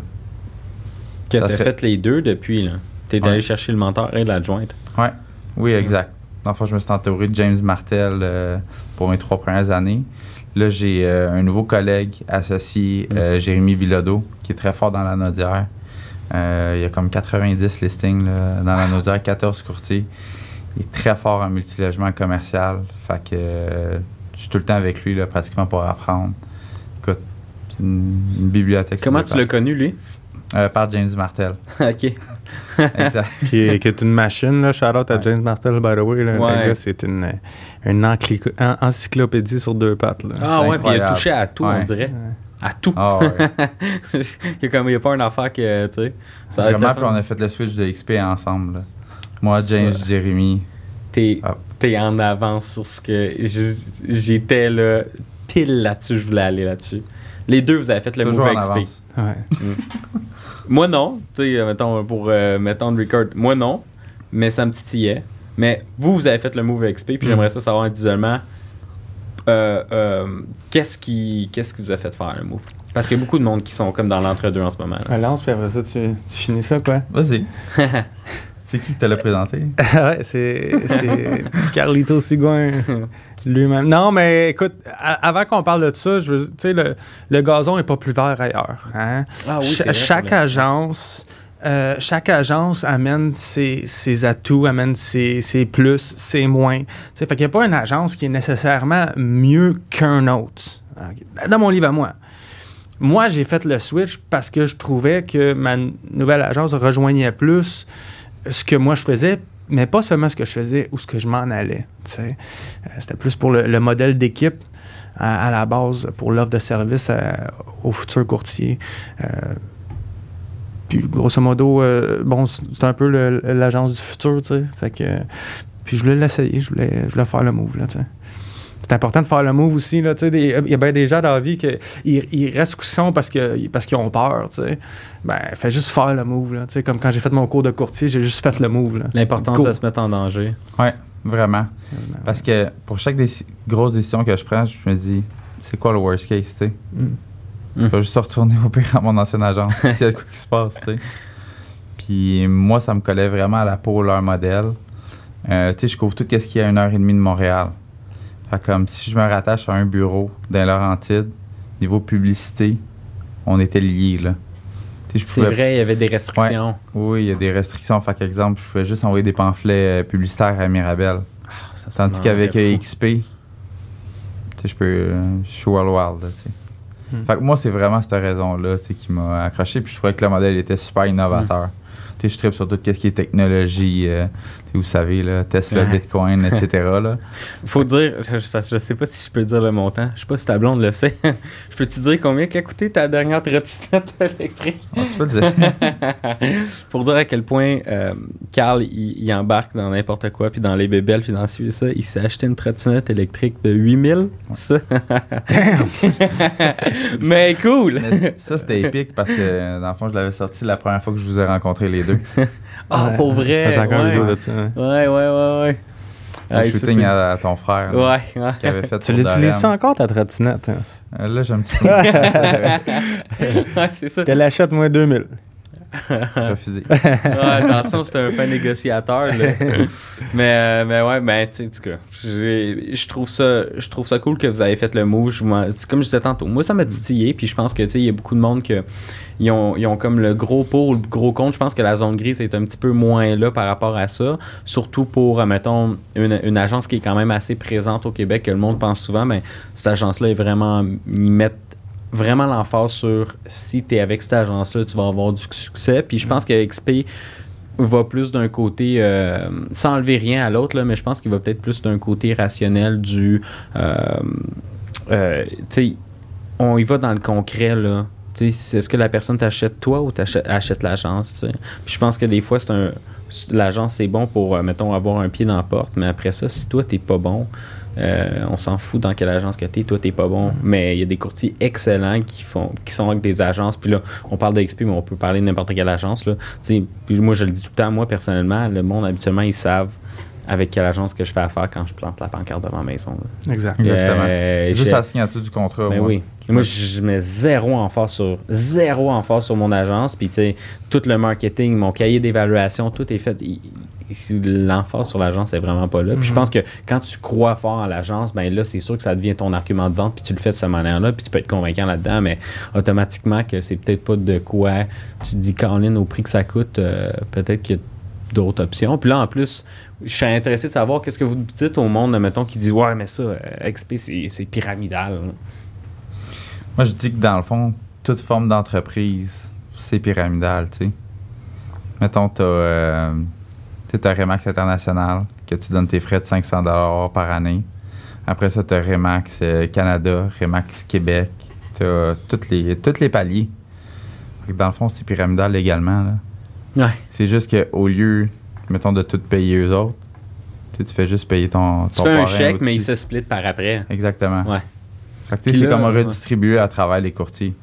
Que t'as serait- fait les deux depuis, là. T'es Ouais. allé chercher le mentor et l'adjointe. Ouais, oui, exact. Dans le fond, je me suis entouré de James Martel euh, pour mes trois premières années. Là, j'ai euh, un nouveau collègue associé, Mm. euh, Jérémy Bilodeau, qui est très fort dans la Naudière. Euh, il y a comme 90 listings là, dans la Naudière, 14 courtiers. Il est très fort en multilogement commercial. Fait que je suis tout le temps avec lui, là, pratiquement pour apprendre. Écoute, c'est une, une bibliothèque. Comment tu l'as connu, lui? Euh, par James Martel. OK. Exact. qui, est, qui est une machine, là. Shout out à Ouais. James Martel, by the way. Là, Ouais. Le gars, c'est une, une encli- en- encyclopédie sur deux pattes. Là. Ah ouais, puis il a touché à tout, on dirait. À tout. Ah ouais. il y a comme il y a pas une affaire que, tu sais. Ça Vraiment, puis on a fait le switch de XP ensemble. là. Moi. James, Jérémy. T'es Ah. t'es en avance sur ce que je- j'étais là pile là-dessus, je voulais aller là-dessus. Les deux, vous avez fait le Toujours move en XP. Ouais. Moi, non. Tu sais, euh, mettons, pour euh, mettons le record, moi, non. Mais ça me titillait. Mais vous, vous avez fait le move XP, puis Mm. j'aimerais ça savoir individuellement euh, euh, qu'est-ce qui, qu'est-ce qui vous a fait faire le move? Parce qu'il y a beaucoup de monde qui sont comme dans l'entre-deux en ce moment. là. Ouais, Lance, puis après ça, tu, tu finis ça, quoi? Vas-y. C'est qui qui te l'a présenté? ouais, c'est Carlito Sigouin lui-même. Non, mais écoute, a- avant qu'on parle de ça, je veux, tu sais, le, le gazon est pas plus vert ailleurs. Hein? Ah c'est vrai, chaque agence, euh, chaque agence amène ses, ses atouts, amène ses, ses plus, ses moins. Tu sais, fait qu'il n'y a pas une agence qui est nécessairement mieux qu'un autre. Dans mon livre à moi. Moi, j'ai fait le switch parce que je trouvais que ma nouvelle agence rejoignait plus ce que moi je faisais, mais pas seulement ce que je faisais ou ce que je m'en allais. Euh, C'était plus pour le, le modèle d'équipe à, la base pour l'offre de service à- aux futurs courtiers. Euh, puis grosso modo, euh, bon, c'est un peu l'agence du futur, tu sais. Fait que, puis je voulais l'essayer, je voulais, je voulais faire le move, là. C'est important de faire le move aussi, là, tu sais. des- Il y a bien des gens dans la vie qui ils, ils restent où ils sont parce que parce qu'ils ont peur, tu sais. Ben, fais juste faire le move, là, tu sais. Comme quand j'ai fait mon cours de courtier, j'ai juste fait le move, là. L'importance de se mettre en danger. Ouais, vraiment. Parce que pour chaque grosse décision que je prends, je me dis, c'est quoi le worst case, tu sais? Mm. Je vais juste retourner au pire à mon ancienne agence, s'il y a quoi qui se passe, tu sais. Puis moi, ça me collait vraiment à la peau leur modèle. Euh, tu sais, je couvre tout ce qui est à une heure et demie de Montréal. Fait comme si je me rattache à un bureau dans Laurentides, niveau publicité, on était liés, là. C'est vrai, il y avait des restrictions. Oui, il y a des restrictions. Fait qu'exemple, je pouvais juste envoyer des pamphlets euh, publicitaires à Mirabel. Ah, ça, ça Tandis qu'avec XP, je peux. euh, je suis. Hmm. Fait que moi, c'est vraiment cette raison-là, qui m'a accroché. Puis je trouvais que le modèle était super innovateur. Sais, je tripe sur tout ce qui est technologie, euh, vous savez, là, Tesla, Ouais. Bitcoin, etc. là. Faut dire, je, je sais pas si je peux dire le montant. Je sais pas si ta blonde le sait. je peux te dire combien qu'a coûté ta dernière trottinette électrique? Ah, tu peux le dire. Pour dire à quel point euh, Carl il, il embarque dans n'importe quoi, puis dans les bébelles, puis dans ci ça, il s'est acheté une trottinette électrique de 8000. Ça. Mais cool! Mais ça, c'était épique parce que, dans le fond, je l'avais sorti la première fois que je vous ai rencontrés les deux. Ah, Ouais. pour vrai! J'ai encore une ouais. vidéo de ça. Ouais, ouais, ouais, ouais. Ah, ça, shooting à, à ton frère, là, Ouais, ouais. qui avait fait Tu l'utilises encore, ta trottinette? hein? Euh, Là, j'ai un petit peu ouais, c'est ça. Qu'elle achète moins 2000. refusé. Attention, c'était un fin négociateur. là. mais, euh, mais ouais, ben, tu sais, en tout cas, je trouve ça, je trouve ça cool que vous avez fait le move. Je comme je disais tantôt, moi, ça m'a titillé. Puis je pense que, tu sais, il y a beaucoup de monde que ils ont, ils ont comme le gros pour, le gros contre. Je pense que la zone grise est un petit peu moins là par rapport à ça. Surtout pour, euh, mettons, une, une agence qui est quand même assez présente au Québec, que le monde pense souvent, mais cette agence-là est vraiment, ils mettent vraiment l'emphase sur si tu es avec cette agence-là, tu vas avoir du succès. Puis je pense que XP va plus d'un côté, euh, sans enlever rien à l'autre, mais je pense qu'il va peut-être plus d'un côté rationnel du. euh, euh, tu sais, on y va dans le concret, là. Tu sais, Est-ce que la personne t'achète toi ou t'achète achète l'agence? Puis je pense que des fois, c'est un. L'agence, c'est bon pour, mettons, avoir un pied dans la porte, mais après ça, si toi, t'es pas bon, euh, on s'en fout dans quelle agence que t'es, toi, t'es pas bon. Mais il y a des courtiers excellents qui font qui sont avec des agences. Puis là, on parle de XP, mais on peut parler de n'importe quelle agence. Là. Puis moi, je le dis tout le temps, moi, personnellement, le monde, habituellement, ils savent avec quelle agence que je fais affaire quand je plante la pancarte devant ma maison. là. Exact. Exactement. Euh, Juste à la signature du contrat. ben moi. oui. Moi, je je mets zéro en force sur zéro en force sur mon agence. Puis, tu sais, tout le marketing, mon cahier d'évaluation, tout est fait. L'emphase sur l'agence est vraiment pas là. Puis, je Mhm. pense que quand tu crois fort en l'agence, ben là, c'est sûr que ça devient ton argument de vente. Puis, tu le fais de cette manière-là. Puis, tu peux être convaincant là-dedans. Mais automatiquement, que c'est peut-être pas de quoi tu te dis, Caroline, au prix que ça coûte, euh, peut-être a d'autres options. Puis là, en plus, je suis intéressé de savoir qu'est-ce que vous dites au monde, mettons, qui dit Ouais, mais ça, euh, XP, c'est pyramidal. Moi, je dis que dans le fond, toute forme d'entreprise, c'est pyramidal, tu sais. Mettons, tu as, Remax International, que tu donnes tes frais de 500 par année. Après ça, tu as Remax euh, Canada, Remax Québec. Tu as tous les, tous les paliers. Dans le fond, c'est pyramidal légalement. Là. Ouais. C'est juste qu'au lieu, mettons, de tout payer eux autres, tu tu fais juste payer ton, Tu ton fais un chèque, mais il se split par après. Exactement. Ouais. Tu c'est comme ouais. redistribué à travers les courtiers.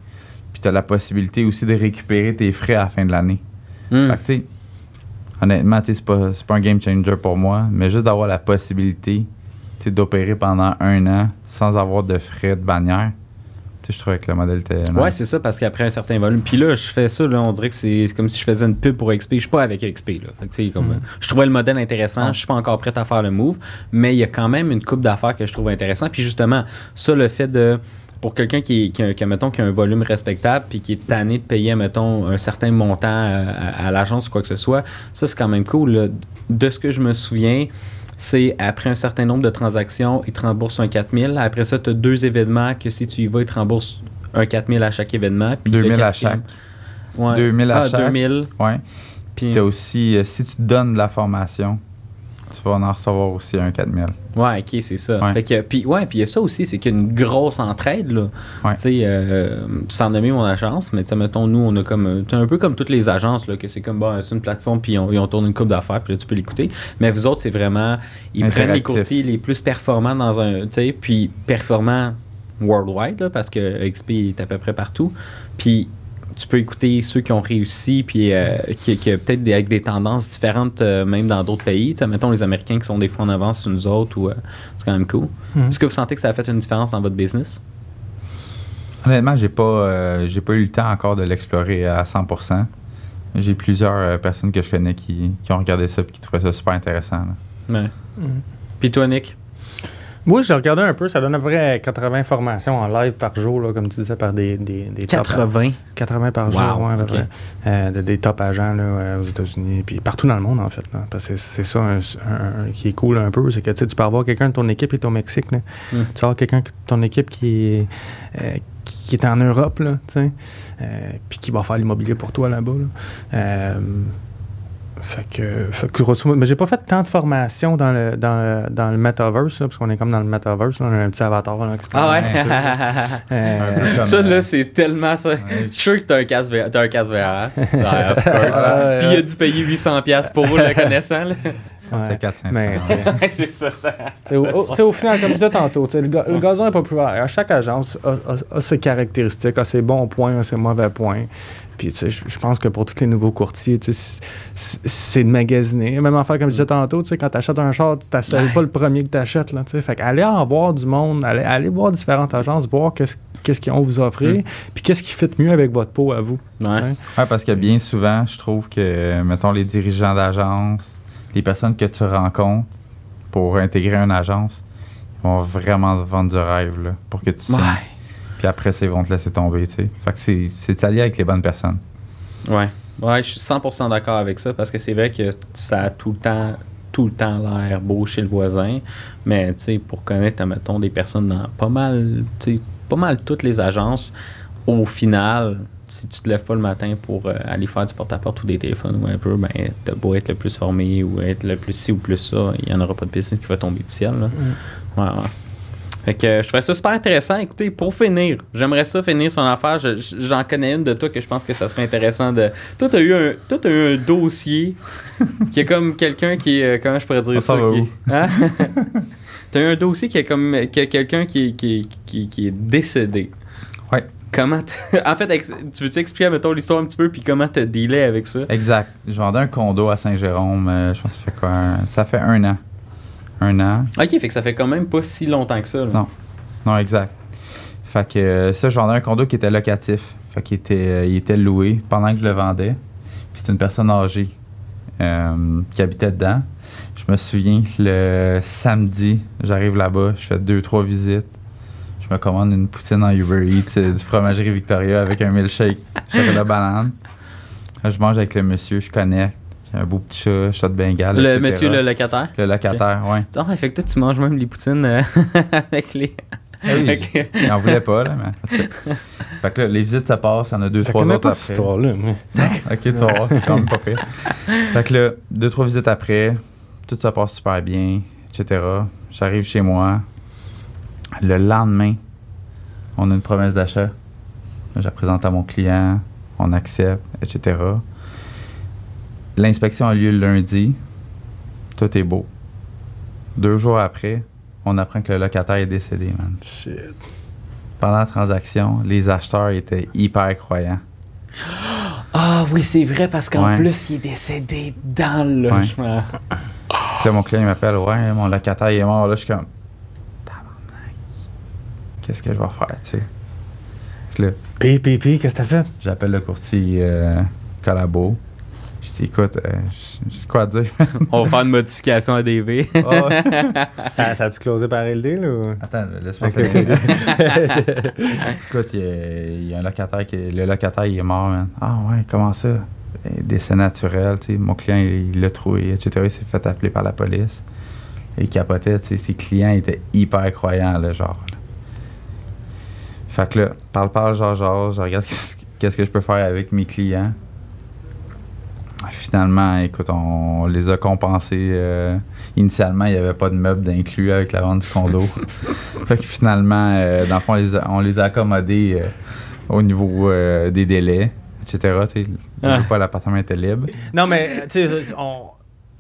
Puis tu as la possibilité aussi de récupérer tes frais à la fin de l'année. Hmm. Fait que, tu sais, honnêtement, tu c'est pas, c'est pas un game changer pour moi, mais juste d'avoir la possibilité tu d'opérer pendant un an sans avoir de frais de bannière, tu je trouvais que le modèle était. Ouais, c'est ça, parce qu'après un certain volume. Puis là, je fais ça, là, on dirait que c'est comme si je faisais une pub pour XP. Je suis pas avec XP, là. Fait que, comme, Mm. euh, Je trouvais le modèle intéressant. Ouais. Je suis pas encore prêt à faire le move, mais il y a quand même une coupe d'affaires que je trouve intéressant. Puis justement, ça, le fait de. Pour quelqu'un qui, qui, a- qui mettons, qui a un volume respectable puis qui est tanné de payer, mettons, un certain montant à, à- à l'agence ou quoi que ce soit, ça, c'est quand même cool. là. De ce que je me souviens, c'est après un certain nombre de transactions, ils te remboursent un 4000. Après ça, tu as deux événements que si tu y vas, ils te remboursent un 4000 à chaque événement. Puis le 2000 à chaque. Ouais. 2000 à ah, chaque. 2000. Ouais. Puis, T'as aussi, euh, si tu donnes de la formation, tu vas en recevoir aussi un 4000. ouais, ok, c'est ça. Ouais. Fait que, puis, ouais, puis il y a ça aussi, c'est qu'il y a une grosse entraide, là. Ouais. Tu sais, euh, sans nommer mon agence, mais tu sais, mettons, nous, on a comme, euh, un peu comme toutes les agences, là, que c'est comme, bah, c'est une plateforme, puis on, ils ont tourné une coupe d'affaires, puis là, tu peux l'écouter. Mais vous autres, c'est vraiment, ils prennent les courtiers les plus performants dans un, tu sais, puis performants worldwide, là, parce que XP est à peu près partout. Puis tu peux écouter ceux qui ont réussi, puis euh, qui, qui peut-être des- avec des tendances différentes, euh, même dans d'autres pays. Tu sais, mettons les Américains qui sont des fois en avance sur nous autres, ou, euh, c'est quand même cool. Mhm. Est-ce que vous sentez que ça a fait une différence dans votre business? Honnêtement, j'ai pas, euh, j'ai pas eu le temps encore de l'explorer à 100%. J'ai plusieurs euh, personnes que je connais qui, qui ont regardé ça et qui trouvaient ça super intéressant. Ouais. Mhm. Puis toi, Nick? Moi, j'ai regardé un peu, ça donne à peu près 80 formations en live par jour, là, comme tu disais, par des, des, des top- 80. 80 par Wow, jour, ouais, à peu ok. près. Euh, de- des top agents là, euh, aux États-Unis, puis partout dans le monde, en fait. là. parce que c'est ça un- un- qui est cool un peu, c'est que tu peux avoir quelqu'un de ton équipe qui est au Mexique. là. Mm. Tu vas avoir quelqu'un de ton équipe qui est, euh, qui qui est en Europe, là, tu sais, euh, puis qui va faire l'immobilier pour toi là-bas. là. Euh, fait que, fait que grosso modo- mais j'ai pas fait tant de formations dans le, dans le, dans le metaverse, là, parce qu'on est comme dans le metaverse, là, on a un petit avatar. Là, qui se Ah ouais? promène un peu. Euh, Un peu comme, ça, euh, là, c'est tellement ça. Ouais. Je suis sûr que t'as un casque VR. T'as un casque VR. Ouais, of course. Ouais, Puis il a dû payer 800$ pour le connaissant. Là. Ouais. C'est 400 Mais, tu sais, c'est ça. ça. Tu sais, Au, final, comme je disais tantôt, le, ga- le gazon est populaire. Chaque agence a, a- a ses caractéristiques, a ses bons points, a ses mauvais points. Puis, tu sais, je pense que pour tous les nouveaux courtiers, tu sais, c'est- de magasiner. Même affaire, comme je disais tantôt, tu sais, quand tu achètes un char, tu n'achètes pas le premier que tu achètes. Là, tu sais. fait qu'aller en voir du monde, aller, aller voir différentes agences, voir qu'est-ce qu'est-ce qu'ils ont à vous offrir, puis qu'est-ce qui fit mieux avec votre peau à vous. tu Ouais. sais. Ouais, parce que bien souvent, je trouve que, mettons, les dirigeants d'agence, les personnes que tu rencontres pour intégrer une agence, ils vont vraiment te vendre du rêve là, pour que tu. Ouais. Puis après, ils vont te laisser tomber. tu sais. Fait que c'est c'est de s'allier avec les bonnes personnes. Ouais. Ouais, je suis 100% d'accord avec ça parce que c'est vrai que ça a tout le temps tout le temps l'air beau chez le voisin, mais tu sais pour connaître mettons des personnes dans pas mal tu sais pas mal toutes les agences au final si tu te lèves pas le matin pour euh, aller faire du porte-à-porte ou des téléphones ou whatever, ben t'as beau être le plus formé ou être le plus ci ou plus ça, il y en aura pas de business qui va tomber du ciel. Là. Ouais, ouais. Fait que euh, je trouvais ça super intéressant. Écoutez, pour finir, j'aimerais ça finir son affaire. Je- je- J'en connais une de toi que je pense que ça serait intéressant de. Toi, t'as eu un, toi, t'as eu un dossier qui est comme quelqu'un qui est. euh, Comment je pourrais dire Ça qui Hein? t'as eu un dossier qui est comme quelqu'un qui, qui est décédé. Ouais. Comment En fait, tu veux-tu expliquer, mettons, l'histoire un petit peu, puis comment t'as dealé avec ça? Exact. Je vendais un condo à Saint-Jérôme, euh, je pense que ça fait quoi? un- Ça fait un an. Un an. Ok, fait que ça fait quand même pas si longtemps que ça. là. Non. Non, exact. Fait que euh, ça, je vendais un condo qui était locatif. Fait qu'il était, euh, il était loué pendant que je le vendais. Puis c'était une personne âgée qui habitait dedans. Je me souviens que le samedi, j'arrive là-bas, je fais deux, trois visites. Je me commande une poutine en Uber Eats, euh, du fromagerie Victoria avec un milkshake, chocolat banane. Là, je mange avec le monsieur, je connecte. Un beau petit chat, chat de Bengale. Le etc. monsieur le locataire. Le locataire, ouais. Ah, fait que toi, tu manges même les poutines euh, avec les. Ah oui, avec les- Il en voulait pas, là, mais. Fait que là, les visites, ça passe, il y en a deux, Je trois autres pas après. cette histoire-là, moi. Ok, tu vas voir, c'est quand même pas pire. Fait que là, deux, trois visites après, tout ça passe super bien, etc. J'arrive chez moi. Le lendemain, on a une promesse d'achat. Je la présente à mon client, on accepte, etc. L'inspection a lieu le lundi. Tout est beau. Deux jours après, on apprend que le locataire est décédé, man. Shit. pendant la transaction, les acheteurs étaient hyper croyants. Ah oui, c'est vrai, parce qu'en Ouais. plus, il est décédé dans le logement. Puis là, mon client m'appelle, ouais, mon locataire est mort. Là, je suis comme, qu'est-ce que je vais faire, tu sais. Puis là, Puis, puis, puis, qu'est-ce que t'as fait? j'appelle le courtier euh, Collabo. Je dis, écoute, euh, j'ai quoi à dire? On va faire une modification à DV. Ah. Ah, ça a-tu closé par le deal ou? Attends, laisse-moi Ok, finir. Écoute, il y, a, il y a un locataire qui. Le locataire, il est mort, man. Ah ouais, comment ça? Eh, Décès naturel, tu sais. Mon client, il il l'a trouvé, etc. Il s'est fait appeler par la police. Et il capotait, tu sais. Ses clients étaient hyper croyants, là, genre. Fait que là, parle, parle, genre, genre, je regarde qu'est-ce que je peux faire avec mes clients. Finalement, écoute, on, les a compensés. euh, initialement, il n'y avait pas de meubles d'inclus avec la vente du condo. fait que finalement, euh, dans le fond, on les a, on les a accommodés euh, au niveau euh, des délais, etc. Tu sais, Ah. pas l'appartement était libre. Non, mais, tu sais, on-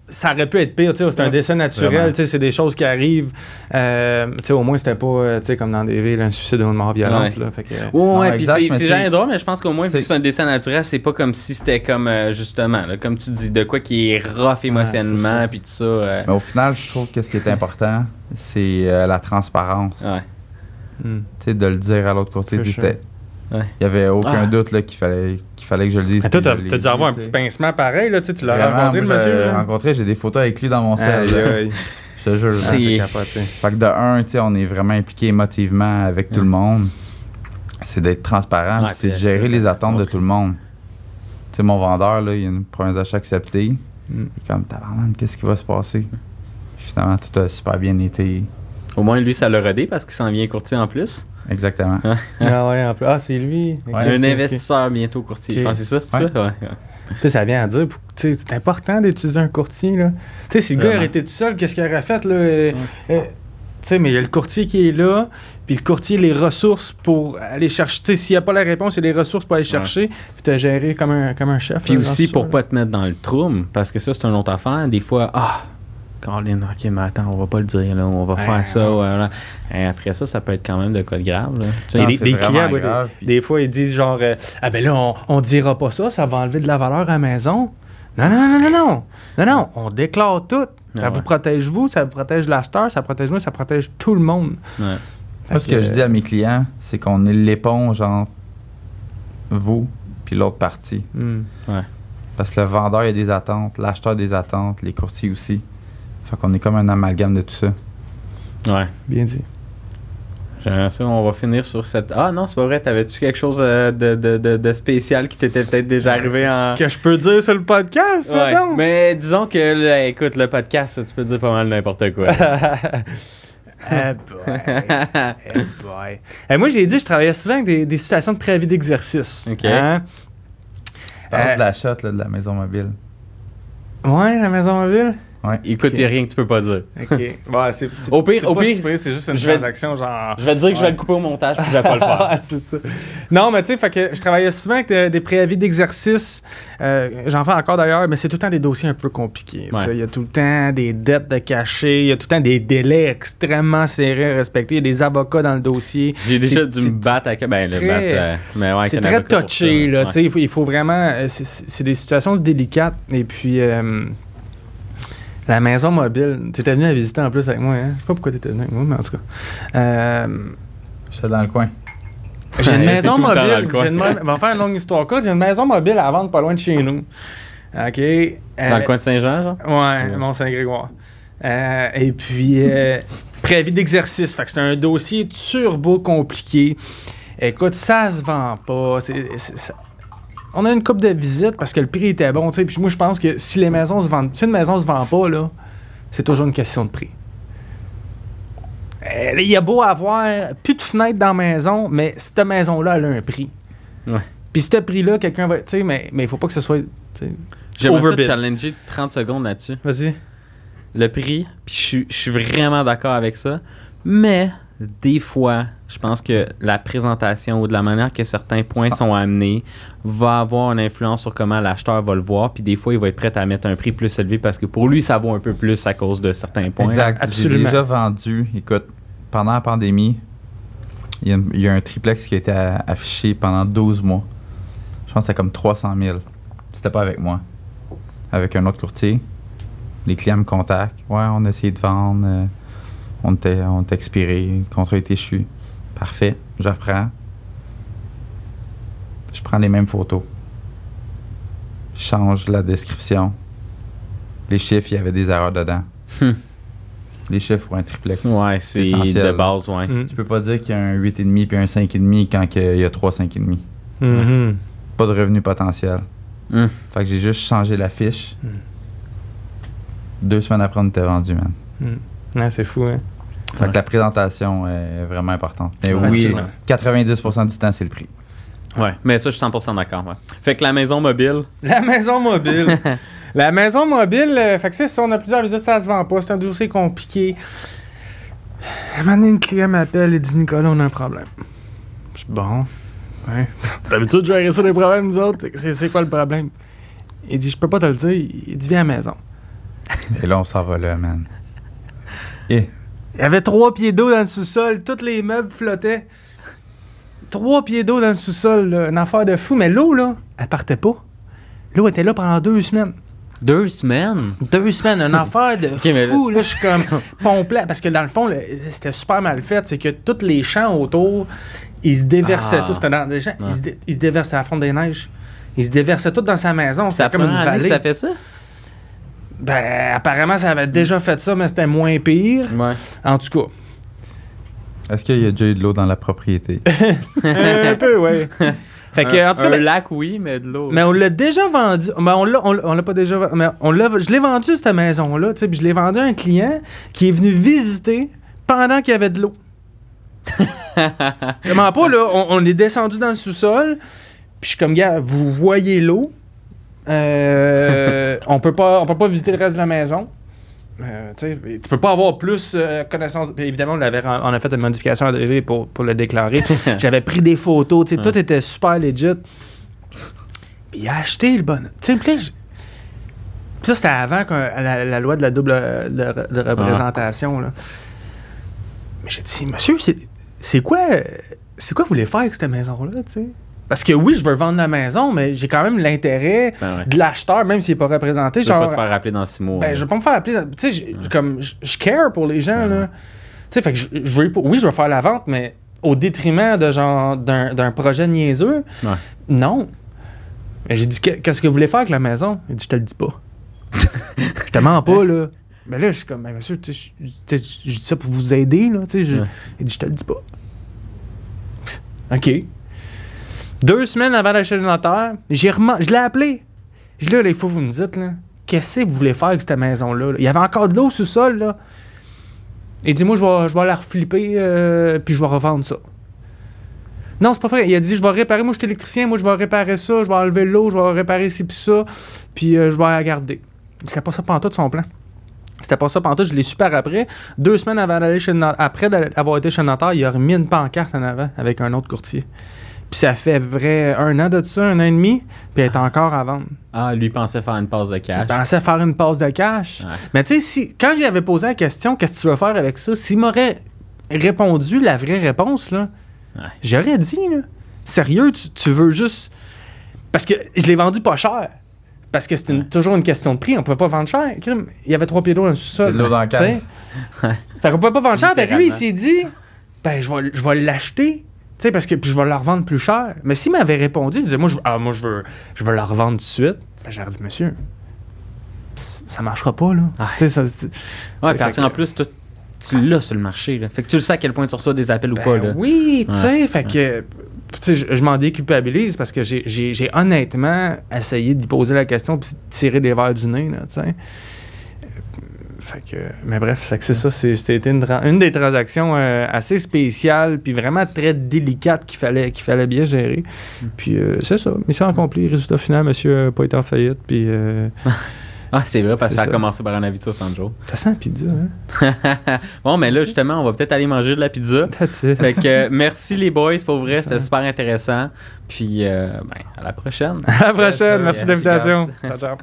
ça aurait pu être pire, tu sais, c'est un décès naturel, Vraiment. tu sais, c'est des choses qui arrivent. Euh, tu sais, au moins, c'était pas, euh, tu sais, comme dans des villes, un suicide ou une mort violente, Ouais. là. Fait que, Ouais, Non, ouais, puis c'est mais c'est c'est- jamais drôle, mais je pense qu'au moins, vu c'est- que c'est un dessin naturel, c'est pas comme si c'était comme, euh, justement, là, comme tu dis, de quoi qui est rough émotionnellement, puis tout ça. euh, Mais au final, je trouve que ce qui est important, c'est euh, la transparence. ouais. hmm. Tu sais, de le dire à l'autre courtier. Ouais. Il n'y avait aucun Ah. doute là, qu'il fallait, qu'il fallait que je le dise. Toi, t'as dû avoir un petit pincement pareil, là, tu l'as rencontré, le monsieur. l'ai là? rencontré, j'ai des photos avec lui dans mon sel. Je te jure. C'est- capoté. Fait que de un, tu sais, on est vraiment impliqué émotivement avec tout le monde. C'est d'être transparent, Ouais, c'est de gérer les attentes de tout le monde. Tu sais, mon vendeur, là, il y a une promesse d'achat acceptée. Mm. Il est comme, tabarnak, qu'est-ce qui va se passer? Puis finalement, tout a super bien été. Au moins, lui, ça l'a rodé parce qu'il s'en vient courtier en plus. Exactement. Ah ouais, en plus. Ah, c'est lui. Un investisseur bientôt courtier. Je pense que c'est ça, c'est Ouais. ça? Ouais. Tu sais, ça vient à dire, pour- tu sais, c'est important d'utiliser un courtier, là. Tu sais, si le gars Vraiment. été tout seul, qu'est-ce qu'il aurait fait, là? Euh, euh, tu sais, mais il y a le courtier qui est là, puis le courtier, les ressources pour aller chercher. Tu sais, s'il n'y a pas la réponse, il y a les ressources pour aller chercher, puis tu as géré comme un, comme un chef. Puis aussi pour ça, pas te mettre dans le trouble, parce que ça, c'est une autre affaire. Des fois, ah, Caroline, ok, mais attends, on va pas le dire, là, on va Ouais, faire ça. ouais. voilà. Et après ça, ça peut être quand même de quoi de grave. Là. Tu sais, là. Non, Et des, clients, ouais, grave, des, puis- des fois, ils disent genre, euh, ah ben là, on, on dira pas ça, ça va enlever de la valeur à la maison. Non, non, non, non, non. Non, non, on déclare tout. Ça vous protège vous, ça vous protège l'acheteur, ça protège moi, ça protège tout le monde. ouais. Moi, ce que je dis à mes clients, c'est qu'on est l'éponge entre vous puis l'autre partie. Hmm. Parce que le vendeur, a des attentes, l'acheteur a des attentes, les courtiers aussi. Fait qu'on est comme un amalgame de tout ça. Ouais. Bien dit. J'aimerais ça, on va finir sur cette. Ah non, c'est pas vrai, t'avais-tu quelque chose euh, de, de, de, de spécial qui t'était peut-être déjà arrivé en. Que je peux dire sur le podcast, Ouais. mettons? Mais disons que, là, écoute, le podcast, tu peux dire pas mal n'importe quoi. Eh boy. Eh boy. Eh, moi, j'ai dit, je travaillais souvent avec des, des situations de préavis d'exercice. Ok. Hein? Parle Euh, de la shot là, de la maison mobile. Ouais, la maison mobile? Ouais. Écoute, il y a rien que tu peux pas dire. OK. Ouais, c'est, c'est- Au pire- c'est au pas pire, c'est juste une je vais- transaction genre... Je vais te dire que je vais le couper au montage puis je vais pas le faire. Ouais, c'est ça. Non, mais tu sais, fait que je travaillais souvent avec de- des préavis d'exercice. Euh, J'en fais encore d'ailleurs, mais c'est tout le temps des dossiers un peu compliqués. Il y a tout le temps des dettes de cachet, il y a tout le temps des délais extrêmement serrés à respecter, il y a des avocats dans le dossier. J'ai déjà C'est- dû me battre avec. Ben, le battre. euh, mais ouais, C'est très touché, là. ouais. tu sais, Il faut, il faut vraiment. euh, c'est- C'est c'est des situations délicates. Et puis, euh, la maison mobile. Tu étais venu la visiter en plus avec moi, hein? Je sais pas pourquoi tu étais venu avec moi, mais en tout cas. Euh, J'étais dans le coin. j'ai une Ouais, maison dans mobile. j'ai une on va faire une longue histoire courte. J'ai une maison mobile à vendre pas loin de chez nous. OK. Dans Euh, le coin de Saint-Jean, genre? Ouais, Ouais. Mont-Saint-Grégoire. Euh, et puis, euh, préavis d'exercice. Fait que c'est un dossier turbo compliqué. Écoute, ça se vend pas. C'est- c'est- ça- On a une coupe de visites parce que le prix était bon. tu sais. Puis moi, je pense que si les maisons se vendent, si une maison se vend pas, là, c'est toujours une question de prix. Euh, Il y a beau avoir plus de fenêtres dans la maison, mais cette maison-là, elle a un prix. Ouais. Puis ce prix-là, quelqu'un va. Tu sais, mais il faut pas que ce soit. J'aimerais ça challenger 30 secondes là-dessus. Vas-y. Le prix, puis je suis- je suis vraiment d'accord avec ça. Mais des fois, je pense que la présentation ou de la manière que certains points sont amenés va avoir une influence sur comment l'acheteur va le voir. Puis des fois, il va être prêt à mettre un prix plus élevé parce que pour lui, ça vaut un peu plus à cause de certains points. Exact. J'ai absolument. déjà vendu, écoute, pendant la pandémie, Il y, a, une- il y a un triplex qui a été affiché pendant 12 mois. Je pense que c'était comme 300 000. C'était pas avec moi. Avec un autre courtier. Les clients me contactent. Ouais, on a essayé de vendre. euh, on était, on était expiré. Le contrat est échu. Parfait. Je reprends. Je prends les mêmes photos. Je change la description. Les chiffres, il y avait des erreurs dedans. Hmm. Les chiffres pour un triplex. Ouais, c'est essentiel. de base, ouais. Mm. Tu peux pas dire qu'il y a un 8,5 puis un 5,5 quand il y a 3 5,5. Mhm. Pas de revenu potentiel. Hmm. Fait que j'ai juste changé la fiche. Mm. Deux semaines après, on était vendu, man. Ouais, c'est fou, hein. Fait Ouais. que la présentation est vraiment importante. Mais Ouais, oui, absolument. 90% du temps, c'est le prix. Ouais, mais ça, je suis 100% d'accord. Ouais. Fait que la maison mobile, La maison mobile. la maison mobile, euh, fait que c'est ça, on a plusieurs visites, ça se vend pas, c'est un dossier compliqué. Un moment donné, une client m'appelle et dit Nicolas, on a un problème. Je suis bon. Ouais. D'habitude, je gérer ça des problèmes, nous autres. C'est, c'est quoi le problème? Il dit Je peux pas te le dire. Il dit Viens à la maison. Et là, on s'en va là, man. Et? Il y avait trois pieds d'eau dans le sous-sol, tous les meubles flottaient. Trois pieds d'eau dans le sous-sol, là, une affaire de fou, mais l'eau, là, elle partait pas. L'eau était là pendant deux semaines. deux semaines? Deux semaines, une affaire de fou. Là, je suis comme pompe Parce que dans le fond, c'était super mal fait. C'est que tous les champs autour, ils se déversaient Ah. tous. C'était dans des champs, Ouais. ils, se dé- ils se déversaient à la fronte des neiges. Ils se déversaient tous dans sa maison. Ça C'était comme une que vallée. ça fait ça? Ben, apparemment, ça avait déjà fait ça, mais c'était moins pire. Ouais. En tout cas. est-ce qu'il y a déjà eu de l'eau dans la propriété? un peu, oui. Fait que, en tout cas, un ben- lac, oui, mais de l'eau. Mais on l'a déjà vendu. Ben on l'a, on, l'a- on l'a pas déjà vendu. Mais on l'a, je l'ai vendu, cette maison-là. tu sais, Puis je l'ai vendu à un client qui est venu visiter pendant qu'il y avait de l'eau. Comment pas, là? On, on est descendu dans le sous-sol. Puis je suis comme, gars, vous voyez l'eau. Euh, on peut pas on peut pas visiter le reste de la maison. Euh, tu peux pas avoir plus euh, connaissance. Évidemment, on, l'avait, ren- on a fait une modification à pour, pour le déclarer. J'avais pris des photos, Ouais. tout était super legit. Puis il a acheté le bon. Tu sais, ça, c'était avant que la, la loi de la double euh, de, de représentation. Là. Mais j'ai dit, monsieur, c'est, c'est quoi c'est quoi vous voulez faire avec cette maison-là, tu sais? Parce que oui, je veux vendre la maison, mais j'ai quand même l'intérêt Ben ouais. de l'acheteur, même s'il n'est pas représenté. Tu veux pas te faire rappeler dans six mois. ben, là. je vais pas me faire appeler. dans- Tu sais, je- je- comme, je, je care pour les gens, là. Tu sais, fait que je, je veux, oui, je veux faire la vente, mais au détriment de genre d'un, d'un projet niaiseux. Ouais. Non. Mais j'ai dit, Que- qu'est-ce que vous voulez faire avec la maison? Il dit, je te le dis pas. je te mens pas, là. Mais là, je suis comme, ben, monsieur, je je dis ça pour vous aider, là. Tu sais, je- Ouais. Il dit, je te le dis pas. OK. Deux semaines avant le notaire, j'ai reman- je l'ai appelé. Je dis, là, il faut que vous me dites, là, qu'est-ce que vous voulez faire avec cette maison-là? là? Il y avait encore de l'eau sous sol, là. Il dit, moi, je vais, je vais la reflipper, euh, puis je vais revendre ça. Non, c'est pas vrai. Il a dit, je vais réparer, moi, je suis électricien, moi, je vais réparer ça, je vais enlever l'eau, je vais réparer ci, puis ça, puis euh, je vais la garder. C'était pas ça pantoute, son plan. C'était pas ça pantoute, je l'ai su par après. Deux semaines avant d'aller chez le après d'avoir été chez le notaire, il a remis une pancarte en avant avec un autre courtier. Puis ça fait vrai un an de ça, un an et demi, puis elle est encore à vendre. Ah, lui pensait faire une passe de Il cash. pensait faire une passe de cash. Ouais. Mais tu sais, si, quand j'y avais posé la question, qu'est-ce que tu veux faire avec ça, s'il m'aurait répondu la vraie réponse, là, Ouais. j'aurais dit, là, sérieux, tu, tu veux juste. Parce que je l'ai vendu pas cher. Parce que c'était Ouais. toujours une question de prix. On pouvait pas vendre cher. Il y avait trois pieds d'eau dans le sous-sol. C'est de l'eau dans le. Fait qu'on pouvait pas vendre cher. Fait que lui, il s'est dit, ben, je vais, je vais l'acheter. Tu sais, parce que puis je vais la revendre plus cher. Mais s'il m'avait répondu, il disait, moi, je, ah, moi, je veux, je veux la revendre tout de suite. Ben, j'aurais dit, monsieur, ça marchera pas, là. Ouais. Tu sais, ça. c'est- Ouais, parce que- qu'en plus, toi, tu l'as sur le marché. Là. Fait que tu le sais à quel point tu reçois des appels ou Ben pas. Là. Oui, tu Ouais. sais, fait que. Je, je m'en déculpabilise parce que j'ai- honnêtement essayé d'y poser la question puis de tirer des verres du nez, là, tu sais. Fait que, mais bref, c'est ça, c'était une, des transactions euh, assez spéciales puis vraiment très délicates qu'il fallait, qu'il fallait bien gérer. Puis euh, c'est ça, mission accomplie, résultat final, monsieur n'a pas été en faillite, puis euh, Ah, c'est vrai, parce que ça a commencé par un avis de 60 jours. ça sent la pizza, hein? bon, mais là, justement, on va peut-être aller manger de la pizza. That's it. Fait que euh, merci les boys, pour vrai, c'était super intéressant. Puis, euh, ben, à la prochaine. À la prochaine, merci de l'invitation. Ciao, ciao.